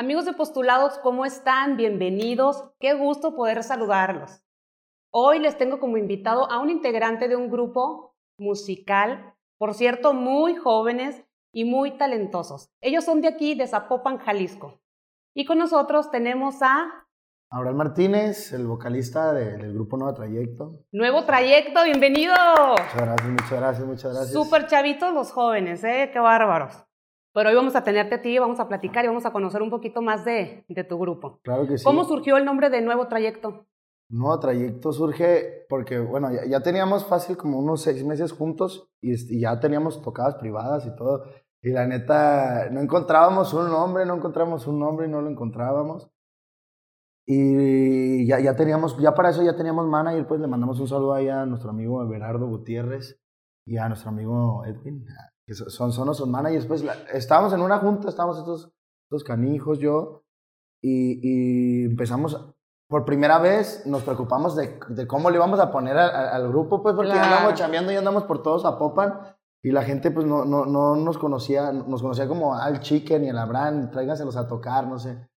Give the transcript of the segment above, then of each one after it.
Amigos de Postulados, ¿cómo están? Bienvenidos. Qué gusto poder saludarlos. Hoy les tengo como invitado a un integrante de un grupo musical, por cierto, muy jóvenes y muy talentosos. Ellos son de aquí, de Zapopan, Jalisco. Y con nosotros tenemos a... Abraham Martínez, el vocalista del grupo Nuevo Trayecto. Nuevo Trayecto, bienvenido. Muchas gracias, muchas gracias, muchas gracias. Súper chavitos los jóvenes, ¿eh? Qué bárbaros. Pero hoy vamos a tenerte a ti, vamos a platicar y vamos a conocer un poquito más de, de tu grupo. Claro que sí. ¿Cómo surgió el nombre de Nuevo Trayecto? Nuevo Trayecto surge porque, bueno, ya, teníamos fácil como unos seis meses juntos y, ya teníamos tocadas privadas y todo. Y la neta, no encontrábamos un nombre, no encontrábamos un nombre y no lo encontrábamos. Y ya, ya teníamos, ya para eso ya teníamos manager, pues le mandamos un saludo ahí a nuestro amigo Everardo Gutiérrez y a nuestro amigo Edwin, son, son nuestros managers. Pues estábamos en una junta, estábamos estos, estos canijos, yo, y, empezamos, por primera vez nos preocupamos de, de cómo le íbamos a poner al grupo, pues porque andamos chambeando y andamos por todos a Popan. Y la gente pues no, no, no nos conocía, nos conocía como al Chicken y el Abraham, tráiganselos a tocar, no sé.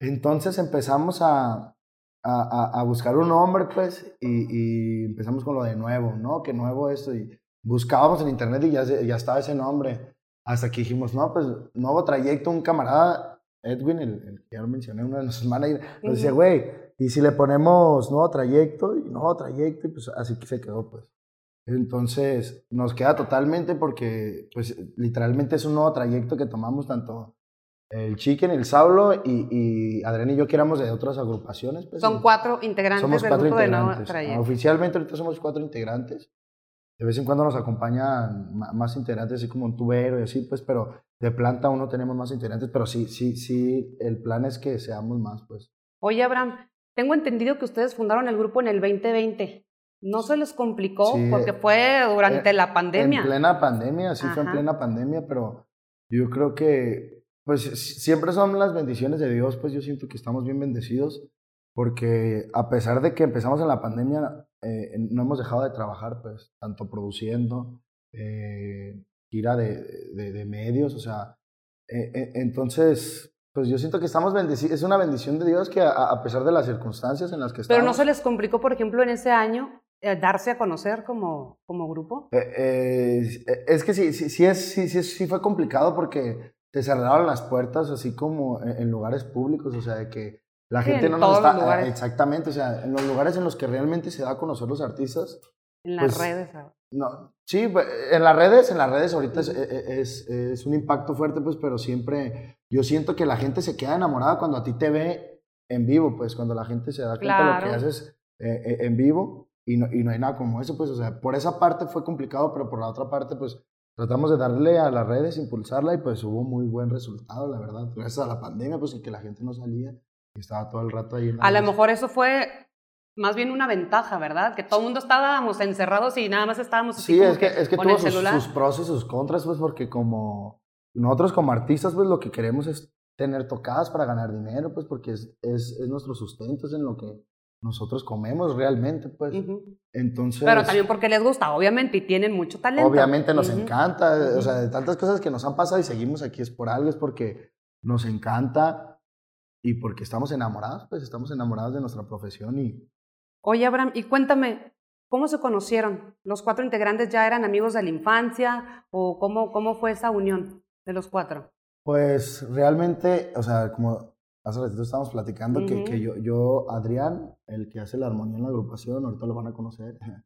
Entonces empezamos a, a, a buscar un nombre, pues, y, y, empezamos con lo de nuevo, ¿no? Que nuevo esto, y buscábamos en internet y ya, ya estaba ese nombre. Hasta que dijimos, no, pues nuevo trayecto, un camarada, Edwin, el, que ya lo mencioné, uno de nuestros managers, nos decía, güey, y si le ponemos nuevo trayecto y nuevo trayecto, y pues así que se quedó, pues. Entonces, nos queda totalmente porque, pues, literalmente es un nuevo trayecto que tomamos tanto el Chicken, el Saulo y, y Adrián y yo que éramos de otras agrupaciones. Pues, Son cuatro integrantes somos del cuatro grupo integrantes. de Nuevo Trayecto. Oficialmente ahorita somos cuatro integrantes. De vez en cuando nos acompañan más integrantes, así como un tubero y así, pues, pero de planta aún no tenemos más integrantes, pero sí, sí, sí, el plan es que seamos más, pues. Oye, Abraham, tengo entendido que ustedes fundaron el grupo en el 2020. ¿No se les complicó? porque fue durante eh, la pandemia. En plena pandemia, sí fue en plena pandemia, pero yo creo que, pues, siempre son las bendiciones de Dios, pues yo siento que estamos bien bendecidos, porque a pesar de que empezamos en la pandemia, eh, no hemos dejado de trabajar, pues, tanto produciendo, eh, gira de, de, medios, o sea, eh, entonces, pues yo siento que estamos bendecidos, es una bendición de Dios que a, pesar de las circunstancias en las que estamos... Pero no se les complicó, por ejemplo, en ese año darse a conocer como, como grupo. es que sí, sí, sí, es, sí, sí, sí fue complicado porque te cerraron las puertas así como en, en lugares públicos, o sea, de que la gente no nos está. Exactamente, o sea, en los lugares en los que realmente se da a conocer los artistas. En las pues, redes. No, sí, pues, en las redes, en las redes ahorita e, e, es, es, un impacto fuerte, pues, pero siempre yo siento que la gente se queda enamorada cuando a ti te ve en vivo, pues, cuando la gente se da cuenta de lo que haces eh, eh, en vivo y no, y no hay nada como eso, pues, o sea, por esa parte fue complicado, pero por la otra parte, pues, tratamos de darle a las redes, impulsarla y pues hubo muy buen resultado, la verdad, gracias a la pandemia, pues, y que la gente no salía estaba todo el rato ahí. A lo mejor eso fue más bien una ventaja, ¿verdad? Que todo el mundo estábamos encerrados y nada más estábamos así Sí, es que, es que tuvo sus, sus, pros y sus contras, pues porque como nosotros como artistas, pues lo que queremos es tener tocadas para ganar dinero, pues porque es, es, es nuestro sustento, es en lo que nosotros comemos realmente, pues. Entonces. Pero también porque les gusta, obviamente, y tienen mucho talento. Obviamente nos encanta, o sea, de tantas cosas que nos han pasado y seguimos aquí es por algo, es porque nos encanta y porque estamos enamorados, pues estamos enamorados de nuestra profesión y... Oye, Abraham, y cuéntame, ¿cómo se conocieron? ¿Los cuatro integrantes ya eran amigos de la infancia o cómo, cómo fue esa unión de los cuatro? Pues realmente, o sea, como hace ratito estábamos platicando, que, que yo, yo, Adrián, el que hace la armonía en la agrupación, ahorita lo van a conocer,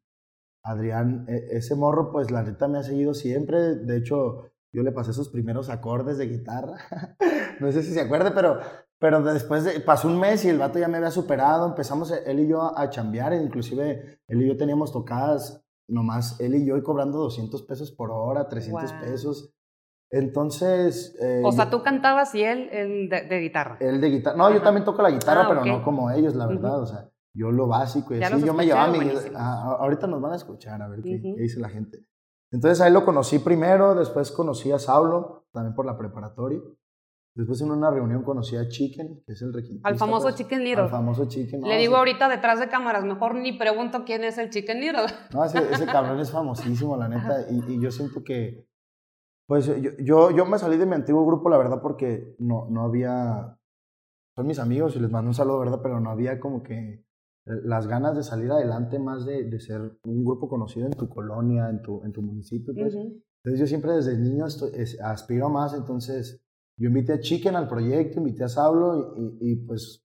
Adrián, e, ese morro, pues la neta me ha seguido siempre, de hecho, yo le pasé sus primeros acordes de guitarra. no sé si se acuerde, pero pero después de, pasó un mes y el vato ya me había superado, empezamos él y yo a chambear, inclusive él y yo teníamos tocadas nomás, él y yo y cobrando 200 pesos por hora, 300 pesos. Entonces... Eh, o sea, tú cantabas y él, de, guitarra. Él de guitarra. No, yo también toco la guitarra, ah, pero no como ellos, la verdad. O sea, yo lo básico y así. Yo me llevaba mi... ahorita nos van a escuchar a ver qué, qué, dice la gente. Entonces ahí lo conocí primero, después conocí a Saulo, también por la preparatoria. Después en una reunión conocí a Chicken, que es el requintista. Al famoso pues, Chicken Little. Al famoso Chicken. Le digo ahorita detrás de cámaras, mejor ni pregunto quién es el Chicken Little. No, ese, ese cabrón es famosísimo, la neta. Y, y, yo siento que, pues yo, yo, yo, me salí de mi antiguo grupo, la verdad, porque no, no había, son mis amigos y les mando un saludo, ¿verdad? Pero no había como que las ganas de salir adelante más de, de ser un grupo conocido en tu colonia, en tu, en tu municipio, pues. Entonces yo siempre desde niño estoy, aspiro a más, entonces yo invité a Chicken al proyecto, invité a Sablo y, y, pues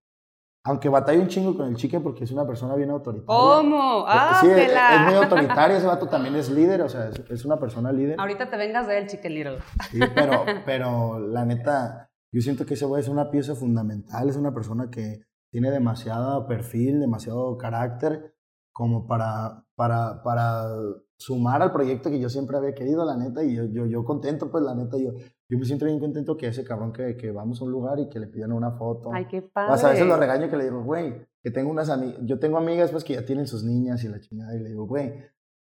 aunque batalla un chingo con el Chicken porque es una persona bien autoritaria. ¿Cómo? ¡Ah, sí, es, es, muy autoritario, ese vato también es líder, o sea, es, es una persona líder. Ahorita te vengas de él, Chicken Little. Sí, pero, pero la neta, yo siento que ese güey es una pieza fundamental, es una persona que tiene demasiado perfil, demasiado carácter como para, para, para sumar al proyecto que yo siempre había querido, la neta, y yo, yo, yo contento, pues la neta, yo, yo me siento bien contento que ese cabrón que, que vamos a un lugar y que le pidan una foto. Ay, qué padre. O a veces lo regaño que le digo, güey, que tengo unas amigas, yo tengo amigas pues que ya tienen sus niñas y la chingada, y le digo, güey,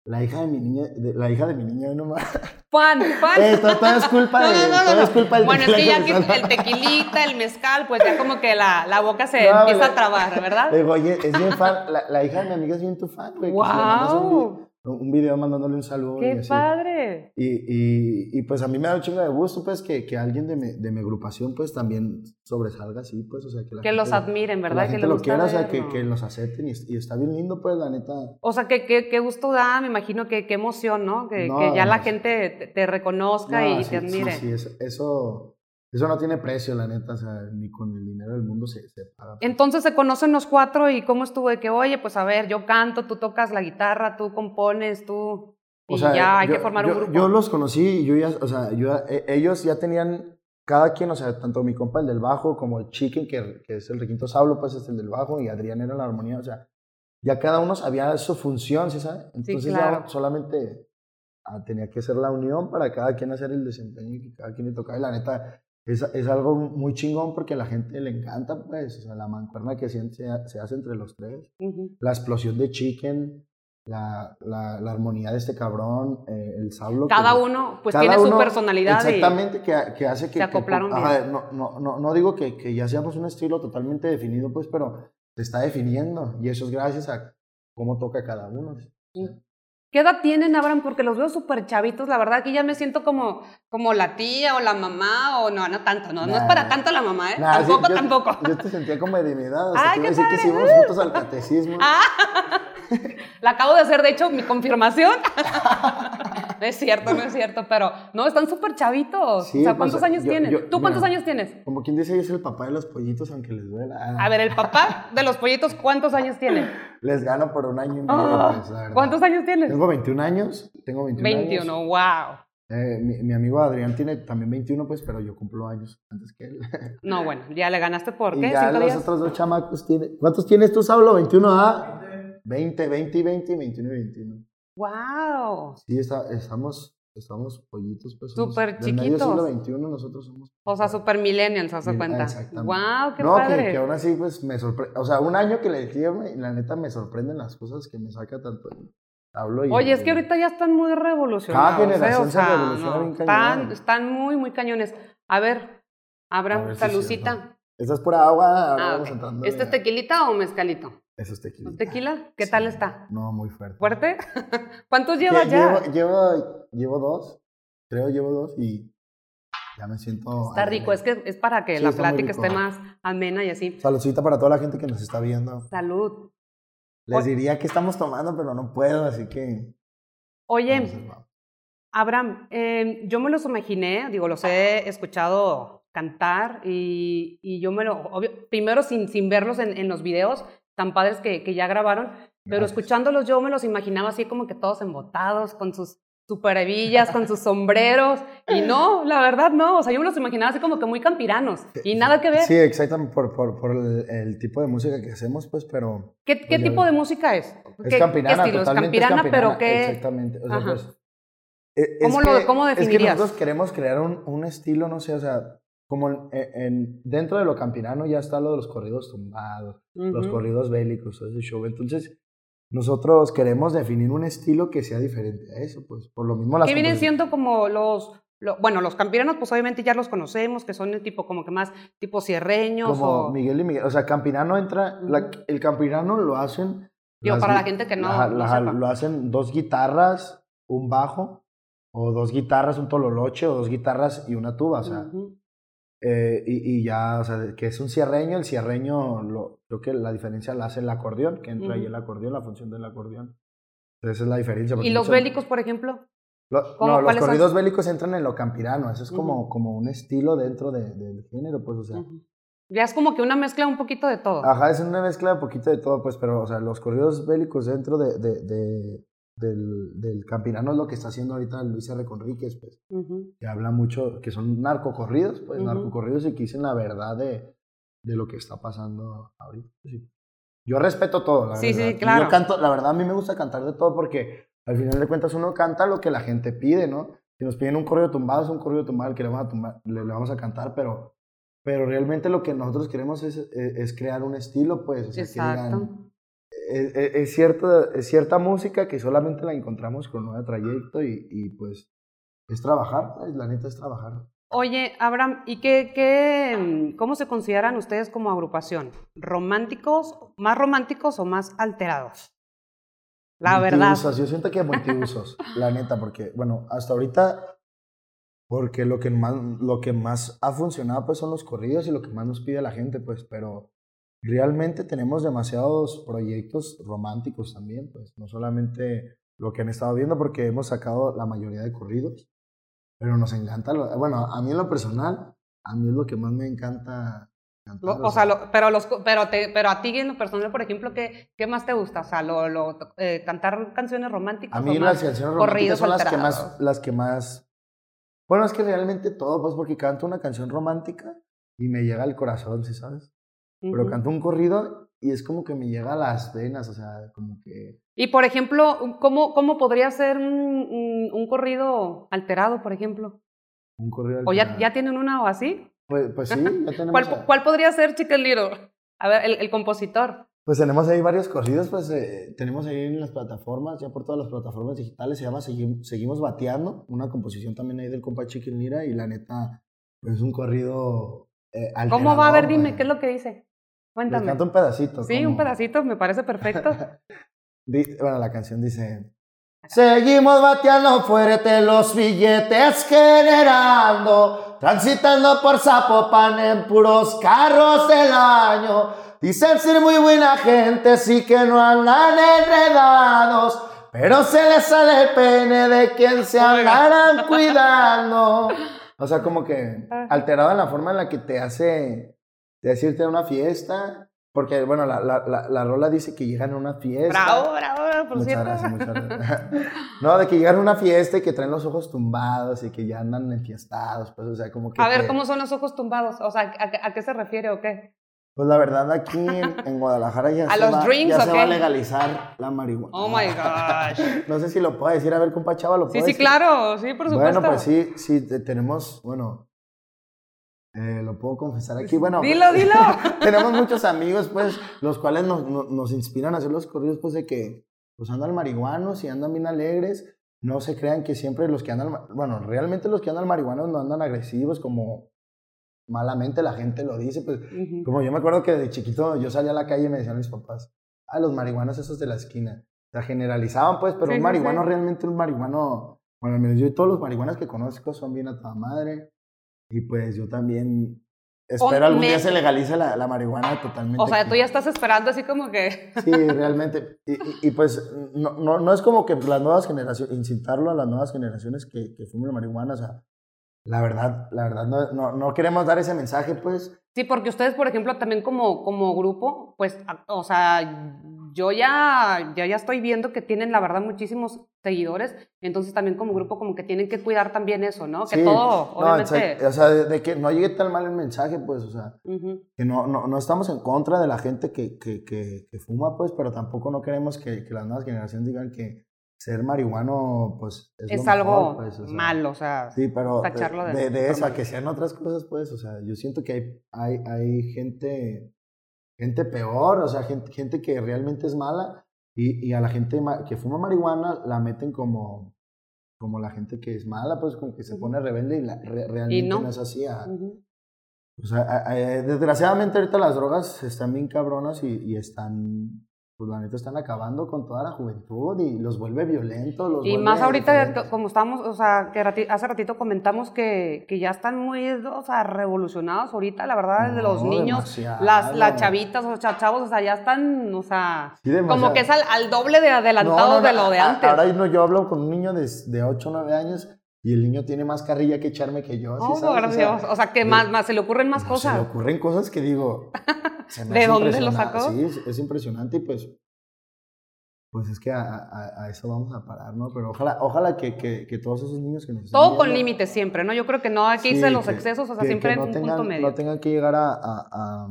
la hija de mi niña, de, la hija de mi niña nomás. Juan, Juan. Eh, todo, todo, es culpa de, no, no, no, todo es culpa del Bueno, es que ya que el tequilita, el mezcal, pues ya como que la, la boca se empieza a trabar, ¿verdad? Le digo, oye, es bien fan, la, la, hija de mi amiga es bien tu fan, güey. Wow un video mandándole un saludo. ¡Qué padre! Y, y, y, pues a mí me da un chingo de gusto, pues, que, que alguien de mi, de mi, agrupación, pues, también sobresalga así, pues, o sea, que, la que los admiren, ¿verdad? Que, la gente lo quiera, o sea, que, que, los acepten y, y, está bien lindo, pues, la neta. O sea, que qué gusto da, me imagino que qué emoción, ¿no? Que, ya la gente te, reconozca y te admire. Sí, sí, eso, eso eso no tiene precio, la neta, o sea, ni con el dinero del mundo se, se paga. Entonces se conocen los cuatro y cómo estuvo de que, oye, pues a ver, yo canto, tú tocas la guitarra, tú compones, tú... Y ya hay que formar un grupo. Yo los conocí y yo ya, o sea, yo, e, ellos ya tenían, cada quien, o sea, tanto mi compa el del bajo como el Chicken, que, que es el requinto Sablo, pues es el del bajo y Adrián era la armonía, o sea, ya cada uno sabía su función, ¿sí sabes? Entonces ya solamente ah, tenía que ser la unión para cada quien hacer el desempeño que cada quien le tocaba y la neta es, es, algo muy chingón porque a la gente le encanta, pues, o sea, la mancuerna que se, se hace entre los tres, la explosión de Chicken, la, la, la, armonía de este cabrón, eh, el sablo. Cada uno, pues, tiene su personalidad. Exactamente, que, que, hace que... Se acoplaron que, no, no, no, no, digo que, que, ya seamos un estilo totalmente definido, pues, pero se está definiendo y eso es gracias a cómo toca cada uno. ¿Qué edad tienen, Abraham? Porque los veo súper chavitos, la verdad que ya me siento como, como la tía o la mamá, o no, no tanto, no, no es para tanto la mamá, ¿eh? tampoco, tampoco. Yo te sentía como de mi edad, o sea, Ay, te decir que si íbamos juntos al catecismo. Ah, la acabo de hacer, de hecho, mi confirmación. no es cierto, no es cierto, pero no, están súper chavitos. o sea, ¿cuántos pues, años tienen? ¿Tú cuántos años tienes? Como quien dice, yo soy el papá de los pollitos, aunque les duela. A ver, el papá de los pollitos, ¿cuántos años tiene? Les gano por un año y medio, ah, pues, ¿Cuántos años tienes? Tengo 21 años, tengo 21, 21 años. wow. Eh, mi, amigo Adrián tiene también 21, pues, pero yo cumplo años antes que él. No, bueno, ya le ganaste por qué? Y ya los otros dos chamacos tienen. ¿Cuántos tienes tú, Saulo? ¿21 a? 20, 20 y 20, 21 y 21. ¡Wow! Sí, está, estamos, estamos pollitos, pues. Súper chiquitos. siglo XXI nosotros somos. O sea, super millennials, ¿se hace cuenta? Exactamente. ¡Wow! ¡Qué no, padre! Que, que aún así, pues, me sorprende. O sea, un año que le dije, la neta me sorprenden las cosas que me saca tanto Hablo y, Oye, es que ahorita ya están muy revolucionados. Cada generación ¿eh? o sea, se revoluciona bien están, están muy, muy cañones. A ver, Abraham, salucita. Esta es pura agua. Ah, vamos ok. entrando. ¿Este es tequilita o mezcalito? Eso es tequila. ¿Tequila? ¿Qué Sí. tal está? No, muy fuerte. ¿Fuerte? ¿Cuántos llevas Lle- ya? Llevo, llevo, llevo dos. Creo llevo dos y ya me siento. Está rico, es que es para que Sí, la plática esté más amena y así. Saludcita para toda la gente que nos está viendo. Salud. Les diría que estamos tomando, pero no puedo, así que. Oye, vamos. Abraham, eh, yo me los imaginé, digo, los he escuchado cantar y, y yo me lo, obvio, primero sin, sin verlos en, en los videos tan padres que, que ya grabaron, pero Gracias. escuchándolos yo me los imaginaba así como que todos embotados, con sus super hebillas, con sus sombreros, y no, la verdad no, o sea, yo me los imaginaba así como que muy campiranos, y nada que ver. Sí, exactamente, por, por, por el, el tipo de música que hacemos, pues, pero. ¿Qué, qué Pues ya tipo de música es? Es ¿Qué, campirana, qué? ¿Es totalmente es campirana, pero campirana, qué? Exactamente. O sea, pues, e- es ¿Cómo lo- que- cómo Es que definirías? nosotros queremos crear un, un estilo, no sé, o sea, como en, en- dentro de lo campirano ya está lo de los corridos tumbados, los corridos bélicos, todo ese show. Entonces, nosotros queremos definir un estilo que sea diferente a eso, pues, por lo mismo las ¿Qué vienen siendo como los, lo- bueno, los campiranos, pues obviamente ya los conocemos, que son el tipo como que más tipo cierreños Como o... Miguel y Miguel. O sea, campirano entra. la- el campirano lo hacen. Digo, para la gente que no- Ajá, no sepa. lo hacen dos guitarras, un bajo, o dos guitarras, un tololoche, o dos guitarras y una tuba. O sea. Eh, y, y, ya, o sea, que es un cierreño, el cierreño, lo, creo que la diferencia la hace el acordeón, que entra ahí el acordeón, la función del acordeón. Entonces esa es la diferencia. ¿Y los bélicos, por ejemplo? no, los corridos bélicos entran en lo campirano, eso es como, como un estilo dentro de, del género, pues, o sea. Ya es como que una mezcla un poquito de todo. Ajá, es una mezcla un poquito de todo, pues, pero, o sea, los corridos bélicos dentro de, de del, del campirano es lo que está haciendo ahorita Luis R. Conríquez, pues, que habla mucho, que son narcocorridos, pues, narcocorridos y que dicen la verdad de, de lo que está pasando ahorita. Pues, Yo respeto todo, la sí, verdad. Sí, claro. Yo canto, la verdad, a mí me gusta cantar de todo porque al final de cuentas uno canta lo que la gente pide, ¿no? Si nos piden un corrido tumbado, es un corrido tumbado que le vamos a, tumbar, le, vamos a cantar, pero, pero realmente lo que nosotros queremos es, es, crear un estilo, pues, o sea, Exacto es, cierto, es cierta música que solamente la encontramos con Nuevo Trayecto y, y pues es trabajar, la neta es trabajar. Oye, Abraham, ¿y qué, qué, cómo se consideran ustedes como agrupación? ¿Románticos, más románticos o más alterados? La verdad. Yo siento que multiusos, la neta, porque, bueno, hasta ahorita, porque lo que, más, lo que más ha funcionado pues son los corridos y lo que más nos pide la gente, pues, pero realmente tenemos demasiados proyectos románticos también, pues no solamente lo que han estado viendo, porque hemos sacado la mayoría de corridos, pero nos encanta, bueno, a mí en lo personal, a mí es lo que más me encanta. Cantar, o, sea, pero, los, pero, te, pero a ti en lo personal, por ejemplo, ¿qué, qué más te gusta? O sea, lo, lo eh, cantar canciones románticas. A mí las canciones románticas son las que, más, las que más... Bueno, es que realmente todo, pues porque canto una canción romántica y me llega al corazón, ¿sí sabes? Pero canto un corrido y es como que me llega a las venas, o sea, como que... Y por ejemplo, ¿cómo, cómo podría ser un, un, corrido alterado, por ejemplo? Un corrido alterado. ¿O ya, ya tienen una o así? Pues, pues sí, ya tenemos... ¿Cuál, ¿Cuál, podría ser, Chicken Little? A ver, el, el, compositor. Pues tenemos ahí varios corridos, pues eh, tenemos ahí en las plataformas, ya por todas las plataformas digitales, se llama Seguimos, Bateando, una composición también ahí del compa Chicken Lira y la neta, pues es un corrido eh, ¿Cómo va? A ver, dime, ¿qué es lo que dice? Cuéntame. canto un pedacito. Sí, un pedacito, me parece perfecto. bueno, la canción dice... Seguimos bateando fuerte los billetes generando, transitando por Zapopan en puros carros del año. Dicen ser muy buena gente, sí que no andan enredados, pero se les sale el pene de quien se andarán cuidando. O sea, como que alterado en la forma en la que te hace de decirte a una fiesta, porque, bueno, la, la, la, rola dice que llegan a una fiesta. Bravo, bravo, por muchas cierto. Gracias, muchas gracias. no, de que llegan a una fiesta y que traen los ojos tumbados y que ya andan enfiestados, pues, o sea, como que... A ver, ¿cómo son los ojos tumbados? O sea, ¿a, a qué se refiere o qué? Pues la verdad, aquí en, Guadalajara ya, ¿A se, va, drinks, ya se va a legalizar la marihuana. Oh my gosh. no sé si lo puedo decir, a ver, compa Chava, lo puedo Sí, sí, claro, sí, por supuesto. Bueno, pues sí, sí, tenemos, bueno, eh, lo puedo confesar aquí. Bueno, dilo, dilo. tenemos muchos amigos, pues, los cuales nos, nos, inspiran a hacer los corridos, pues, de que pues andan marihuanos y andan bien alegres. No se crean que siempre los que andan, bueno, realmente los que andan marihuanos no andan agresivos como malamente la gente lo dice. Pues, como yo me acuerdo que de chiquito yo salía a la calle y me decían mis papás, ah, los marihuanos esos de la esquina. O sea, generalizaban, pues, pero un marihuano realmente, un marihuano, bueno, yo todos los marihuanos que conozco son bien a toda madre y pues yo también espero algún día se legalice la, la, marihuana totalmente. O sea, tú ya estás esperando así como que... Sí, realmente. Y, y, pues no, no, no, es como que las nuevas generaciones, incitarlo a las nuevas generaciones que, que fumen marihuana, o sea, la verdad, la verdad, no, no, no, queremos dar ese mensaje, pues. Sí, porque ustedes, por ejemplo, también como, como grupo, pues, o sea, yo ya, ya, ya estoy viendo que tienen, la verdad, muchísimos seguidores, entonces también como grupo como que tienen que cuidar también eso, ¿no? Que todo, obviamente... o sea, de, que no llegue tan mal el mensaje, pues, o sea, que no, no, no, estamos en contra de la gente que, que, que, que fuma, pues, pero tampoco no queremos que, que, las nuevas generaciones digan que ser marihuano, pues, es, es algo pues, malo, o sea, sí, pero de, de, eso, a que sean otras cosas, pues, o sea, yo siento que hay, hay, hay gente gente peor, o sea, gente, gente que realmente es mala y, y, a la gente que fuma marihuana la meten como, como la gente que es mala, pues como que se pone rebelde y la, realmente no? es así. O sea, desgraciadamente ahorita las drogas están bien cabronas y, y están pues la neta están acabando con toda la juventud y los vuelve violentos. Los y vuelve más ahorita, como estamos, o sea, que rati- hace ratito comentamos que, que ya están muy, o sea, revolucionados ahorita, la verdad, de los No, niños, demasiado. las, las chavitas, o sea, chavos, o sea, ya están, o sea, Sí, como que es al, al doble de adelantados No, no, de lo de antes. Ahora no, yo hablo con un niño de, de 8 o 9 años y el niño tiene más carrilla que echarme que yo. ¿sí Oh, sabes? por Dios. O sea, que de- más, más, se le ocurren más cosas. Se le ocurren cosas que digo. Se me ¿De dónde lo sacó? Sí, es, es impresionante y pues. Pues es que a, a- a eso vamos a parar, ¿no? Pero ojalá, ojalá que, que, que todos esos niños que nos Todo con límites siempre, ¿no? Yo creo que no irse Sí, a los que- excesos, o sea, siempre que en no un tengan, punto medio. No tengan que llegar a, a- a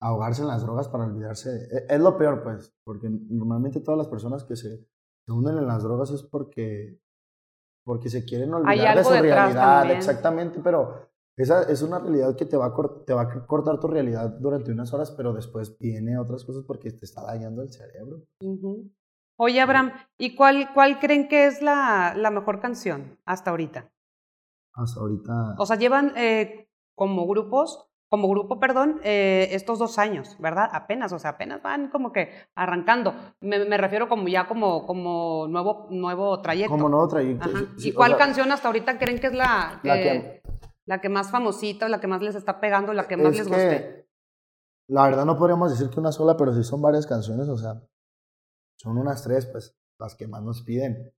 ahogarse en las drogas para olvidarse. de- Es, lo peor, pues, porque normalmente todas las personas que se, se hunden en las drogas es porque, porque se quieren olvidar de su realidad. también. Exactamente, pero esa es una realidad que te va, a te va a cortar tu realidad durante unas horas, pero después viene otras cosas porque te está dañando el cerebro. Oye, Abraham, ¿y cuál, cuál creen que es la, la mejor canción hasta ahorita? Hasta ahorita. O sea, llevan eh, como grupos, como grupo, perdón, eh, estos dos años, ¿verdad? Apenas, o sea, apenas van como que arrancando. Me, me refiero como ya como, como nuevo, nuevo trayecto. como nuevo trayecto. Sí, ¿Y cuál sea, canción hasta ahorita creen que es la que, La que- la que más famosita, la que más les está pegando, la que más es les guste? La verdad no podríamos decir que una sola, pero sí son varias canciones, o sea, son unas tres, pues, las que más nos piden.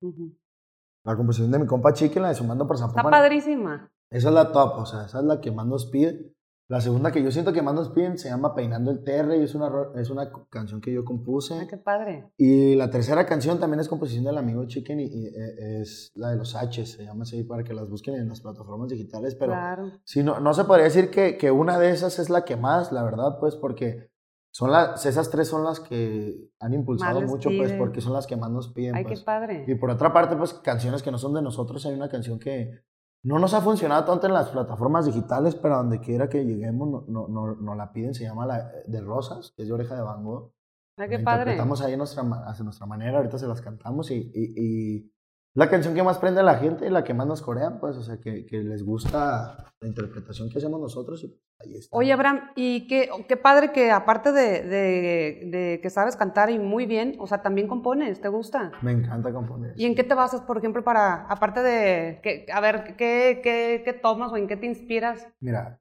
La composición de mi compa Chiqui, la de Sumando por Está Zapopan. padrísima. Esa es la top, o sea, esa es la que más nos pide. La segunda que yo siento que más nos piden se llama Peinando el Terre y es una, es una canción que yo compuse. Ay, qué padre. Y la tercera canción también es composición del amigo Chicken y, y, eh, es la de los H, se llama así para que las busquen en las plataformas digitales, pero claro. Sí, no, no se podría decir que, que una de esas es la que más, la verdad, pues, porque son las, esas tres son las que han impulsado mucho, pues, porque son las que más nos piden. Ay, pues. qué padre. Y por otra parte, pues, canciones que no son de nosotros, hay una canción que no nos ha funcionado tanto en las plataformas digitales, pero donde quiera que lleguemos, no, no, no, no la piden, se llama la de Rosas, que es de Oreja de Van Gogh. Ay, qué La padre. interpretamos ahí a nuestra, ma- a nuestra manera, ahorita se las cantamos y, y, y la canción que más prende a la gente y la que más nos corean, pues, o sea, que, que les gusta la interpretación que hacemos nosotros y ahí está. Oye, Abraham, y qué, qué padre que aparte de, de- de que sabes cantar y muy bien, o sea, también compones, ¿te gusta? Me encanta componer. ¿Y en qué te basas, por ejemplo, para, aparte de, que, a ver, ¿qué, qué, qué tomas o en qué te inspiras? Mira,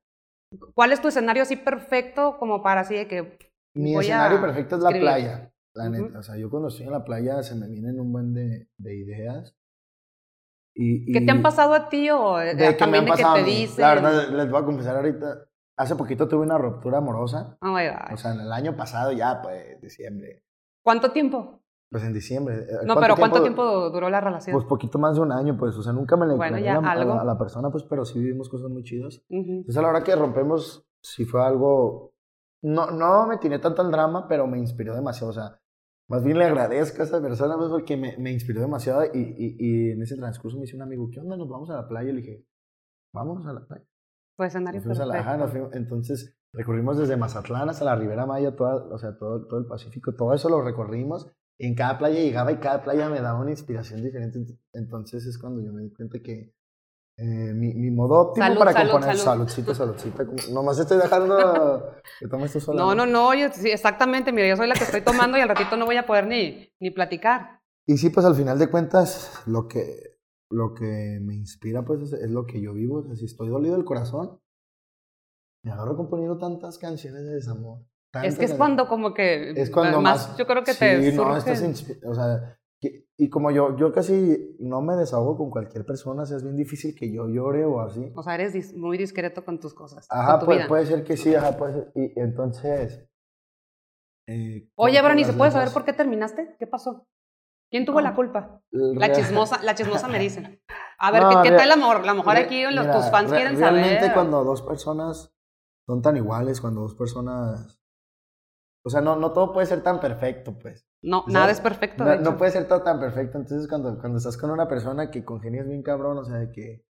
¿Cuál es tu escenario así perfecto como para así de que mi escenario perfecto es la escribir? playa, la neta. O sea, yo cuando estoy en la playa se me vienen un buen de, de ideas. Y, ¿Qué te han y- pasado a ti o eh, de que me también han de que te dicen? La verdad, les voy a confesar ahorita. Hace poquito tuve una ruptura amorosa. Oh my God. O sea, en el año pasado ya, pues, diciembre. ¿Cuánto tiempo? Pues en diciembre. Eh, No, pero ¿cuánto tiempo duró la relación? Pues poquito más de un año, pues. O sea, nunca me le Bueno, ya a algo. a la persona, pues, pero sí vivimos cosas muy chidas. Ujú. Entonces, a la hora que rompemos, sí fue algo. No, no me tiré tanto al drama, pero me inspiró demasiado. O sea, más bien le agradezco a esa persona, pues, porque me, me inspiró demasiado. Y, y, y en ese transcurso me dice un amigo, ¿qué onda? Nos vamos a la playa. Y le dije, vámonos a la playa. Pues escenario Nos fuimos a la- fuimos- entonces recorrimos desde Mazatlán hasta la Ribera Maya, toda, o sea, todo, todo el Pacífico, todo eso lo recorrimos. En cada playa llegaba y cada playa me daba una inspiración diferente. Entonces es cuando yo me di cuenta que eh, mi, mi modo óptimo Salud, para salud, componer. salud. Saludcita, saludcita. Nomás estoy dejando que tomes tú sola. No, no, no, yo- sí, exactamente, mira, yo soy la que estoy tomando y al ratito no voy a poder ni, ni platicar. Y sí, pues al final de cuentas, lo que, lo que me inspira, pues es, es lo que yo vivo. O sea, si estoy dolido del corazón, me agarro componiendo tantas canciones de desamor. Es que es cuando como que es cuando más, más, yo creo que sí, te no, surge. estás inspi- o sea y como yo yo casi no me desahogo con cualquier persona o sea, es bien difícil que yo llore o así O sea, eres dis- muy discreto con tus cosas, ajá con tu puede, vida. puede ser que sí ajá puede ser y entonces eh, Oye, ¿y se puede saber por qué terminaste? ¿Qué pasó? ¿Quién tuvo No. la culpa? La chismosa, la chismosa me dicen. A ver, No, ¿qué, qué tal amor? A lo mejor aquí los, mira, tus fans re- quieren realmente saber. cuando dos personas son tan iguales cuando dos personas o sea no no todo puede ser tan perfecto pues No, O sea, nada es perfecto. No, no puede ser todo tan perfecto. Entonces, cuando, cuando estás con una persona que congenias bien cabrón, o sea, de que.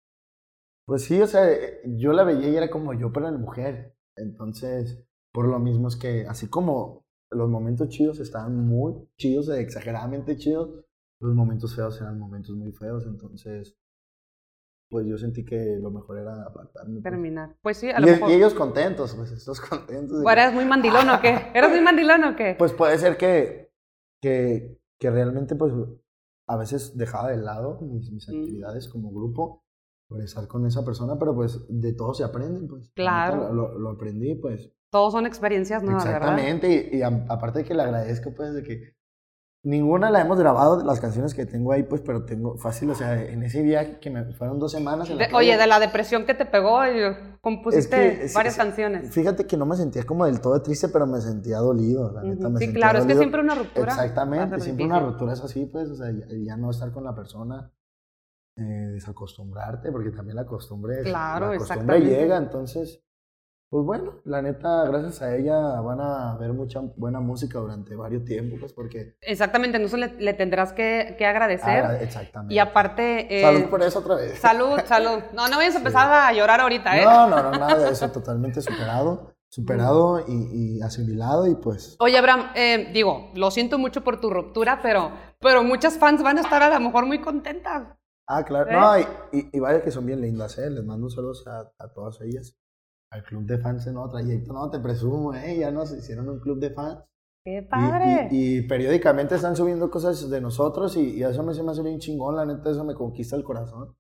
Pues sí, o sea, yo la veía y era como yo, pero en mujer. Entonces, por lo mismo es que, así como los momentos chidos estaban muy chidos, exageradamente chidos, los momentos feos eran momentos muy feos. Entonces, pues yo sentí que lo mejor era apartarme. pues. terminar. Pues sí, a Y, lo e- mejor. y ellos contentos, pues estos contentos. ¿O ¿Eras muy mandilón o qué? ¿Eras muy mandilón o qué? Pues puede ser que que, que realmente, pues, a veces dejaba de lado mis, mis Mm. actividades como grupo por estar con esa persona, pero pues de todo se aprende, pues. La Claro. Lo, lo aprendí, pues. Todos son experiencias nuevas, ¿verdad? Exactamente, y, y a- aparte de que le agradezco, pues, de que ninguna la hemos grabado, las canciones que tengo ahí, pues, pero tengo fácil, o sea, en ese viaje que me fueron dos semanas en la De- playa, oye, de la depresión que te pegó, compusiste es- varias es- canciones. Fíjate que no me sentía como del todo triste, pero me sentía dolido, la neta. Me Sí, sentía claro, es que siempre una ruptura. Exactamente, siempre una ruptura es así, pues, o sea, ya, ya no estar con la persona, eh, desacostumbrarte, porque también la costumbre, Claro, la costumbre llega, entonces, pues bueno, la neta, gracias a ella van a ver mucha buena música durante varios tiempos, pues, porque... Exactamente, entonces le, le tendrás que, que agradecer. Ah, exactamente. y aparte... eh, Salud por eso otra vez. Salud, salud. No, no vayas a empezar a llorar ahorita, ¿eh? No, no, no, nada de eso, totalmente superado, superado y, y asimilado y pues... Oye, Abraham, eh, digo, lo siento mucho por tu ruptura, pero, pero muchas fans van a estar a lo mejor muy contentas. Ah, claro. ¿Eh? No, y, y, y vaya que son bien lindas, ¿eh? Les mando un saludo a, a todas ellas. Al club de fans en nuevo trayecto, no, te presumo, ¿eh? Ya nos hicieron un club de fans. ¡Qué Y- padre! Y, y periódicamente están subiendo cosas de nosotros y, y eso me se me hace bien chingón, la neta, eso me conquista el corazón.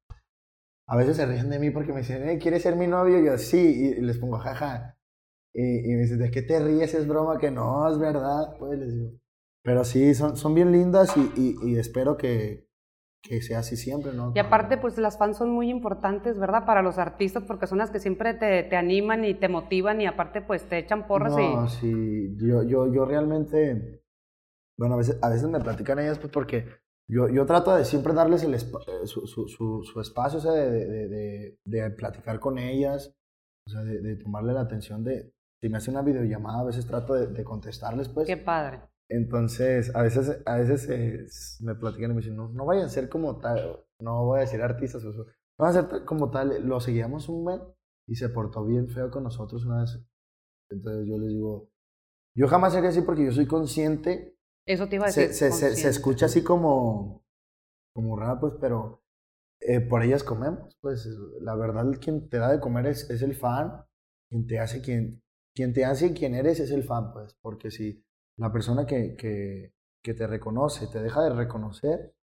A veces se ríen de mí porque me dicen, "Eh, ¿quieres ser mi novio? Y yo, sí, y, y les pongo, jaja. Y, y me dicen, ¿de qué te ríes? Es broma, que no, es verdad. Pues les digo. Pero sí, son, son bien lindas y, y, y espero que, que sea así siempre, ¿no? Y aparte, pues las fans son muy importantes, ¿verdad? Para los artistas, porque son las que siempre te, te animan y te motivan y aparte, pues te echan porras No, y... sí, yo, yo, yo realmente, bueno, a veces, a veces me platican ellas pues porque yo, yo trato de siempre darles el eh, su, su, su, su espacio, o sea, de, de, de, de platicar con ellas, o sea, de, de tomarle la atención de, si me hace una videollamada, a veces trato de, de contestarles, pues. Qué padre. Entonces, a veces, a veces eh, me platican y me dicen, no, no vayan a ser como tal, no voy a decir artistas, no van a ser como tal, lo seguíamos un mes y se portó bien feo con nosotros una vez. Entonces yo les digo, yo jamás sería así porque yo soy consciente, Eso te iba a decir. se, se, se escucha así como, como raro, pues, pero eh, por ellas comemos, pues la verdad quien te da de comer es, es el fan, quien te hace quien, quien te hace quien eres es el fan, pues, porque si la persona que, que, que te reconoce te deja de reconocer,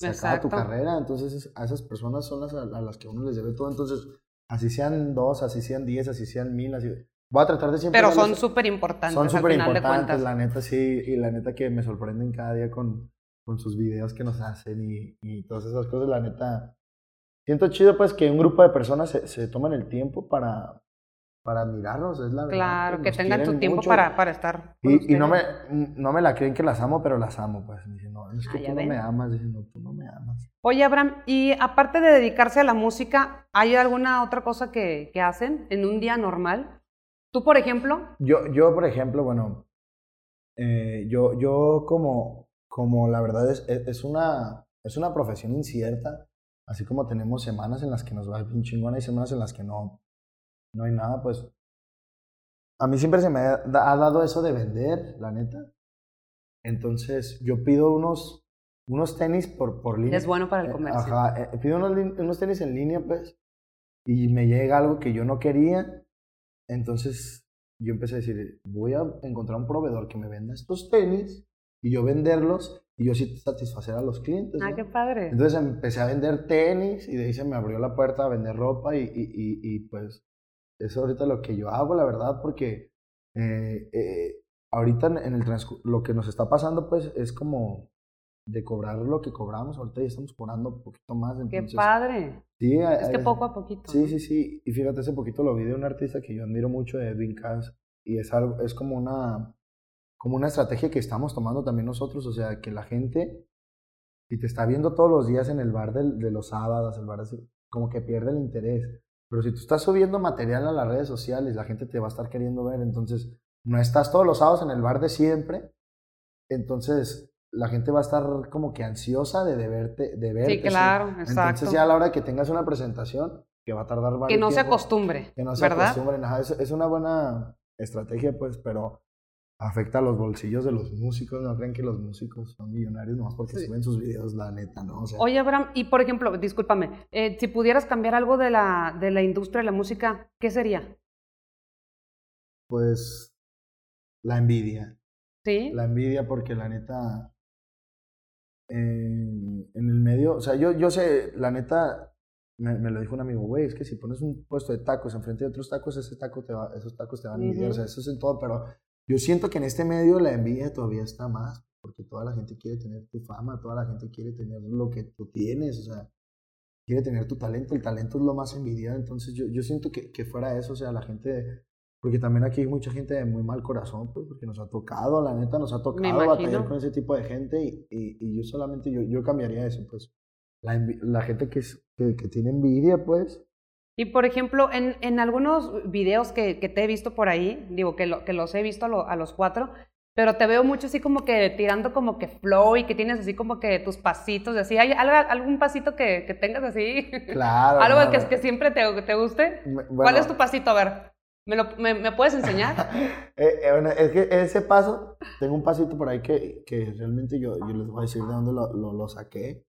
se acaba tu carrera, entonces es- a esas personas son las a, a las que uno les debe todo, entonces así sean dos, así sean diez, así sean mil, así... Voy a tratar de siempre... Pero son súper importantes son súper importantes, la neta sí, y la neta que me sorprenden cada día con, con sus videos que nos hacen y, y todas esas cosas, la neta. Siento chido pues que un grupo de personas se, se toman el tiempo para, para admirarnos, es la verdad. Claro, que tengan su tiempo mucho. para, para estar. con Y, y no, me, no me la creen que las amo, pero las amo, pues. Me dicen, no, es que Ah, ya tú no me amas, dicen, no, tú no me amas. Oye, Abraham, y aparte de dedicarse a la música, ¿hay alguna otra cosa que, que hacen en un día normal? Tú, por ejemplo, Yo, yo por ejemplo, bueno, eh, yo, yo como, como la verdad es, es, es una, es una profesión incierta, así como tenemos semanas en las que nos va bien chingón, hay semanas en las que no, no hay nada, pues a mí siempre se me ha, da- ha dado eso de vender, la neta. Entonces yo pido unos, unos tenis por, por línea. es bueno para el Eh, comercio. Ajá, eh, pido unos, unos tenis en línea, pues, y me llega algo que yo no quería. Entonces yo empecé a decir, voy a encontrar un proveedor que me venda estos tenis y yo venderlos y yo sí satisfacer a los clientes. Ah, ¿no? qué padre. Entonces empecé a vender tenis y de ahí se me abrió la puerta a vender ropa y, y, y, y, pues es ahorita lo que yo hago, la verdad, porque eh, eh, ahorita en, el lo que nos está pasando pues es como de cobrar lo que cobramos, ahorita ya estamos cobrando un poquito más. qué Entonces, padre. Sí, Es que poco a poquito. Sí, ¿no? sí, sí. Y fíjate, hace poquito lo vi de un artista que yo admiro mucho, de Edwin Cass, y es algo, es como una, como una estrategia que estamos tomando también nosotros, o sea, que la gente, si te está viendo todos los días en el bar del- de los sábados, el bar así, como que pierde el interés. Pero si tú estás subiendo material a las redes sociales, la gente te va a estar queriendo ver, entonces no estás todos los sábados en el bar de siempre, entonces la gente va a estar como que ansiosa de, de verte, de verte. Sí, claro, exacto. Entonces ya a la hora que tengas una presentación, que va a tardar varios que no se acostumbre, que no se ¿verdad? acostumbren. Ajá, es, es una buena estrategia, pues, pero afecta a los bolsillos de los músicos. No creen que los músicos son millonarios nomás porque Sí. suben sus videos, la neta, ¿no? O sea, Oye, Abraham, y por ejemplo, discúlpame, eh, si pudieras cambiar algo de la, de la industria de la música, ¿qué sería? pues, la envidia. Sí. La envidia porque la neta, en el medio, o sea, yo, yo sé, la neta, me, me lo dijo un amigo, güey, es que si pones un puesto de tacos enfrente de otros tacos, ese taco te va, esos tacos te van a envidiar, o sea, eso es en todo, pero yo siento que en este medio la envidia todavía está más, porque toda la gente quiere tener tu fama, toda la gente quiere tener lo que tú tienes, o sea, quiere tener tu talento, el talento es lo más envidiado, entonces yo, yo siento que, que fuera eso, o sea, la gente porque también aquí hay mucha gente de muy mal corazón, pues, porque nos ha tocado, la neta, nos ha tocado batallar con ese tipo de gente y, y, yo solamente, yo, yo cambiaría eso, pues. La, la gente que, que, que, tiene envidia, pues. Y por ejemplo, en, en algunos videos que, que, te he visto por ahí, digo que, lo, que los he visto a, a, los cuatro, pero te veo mucho así como que tirando como que flow y que tienes así como que tus pasitos, así. ¿Hay algún pasito que, que tengas así? Claro. ¿Algo que, que siempre te, te guste? ¿Cuál es tu pasito? A ver. ¿Me, lo, me, me puedes enseñar? eh, eh, bueno, es que ese paso, tengo un pasito por ahí que, que realmente yo, yo les voy a decir de dónde lo, lo, lo saqué.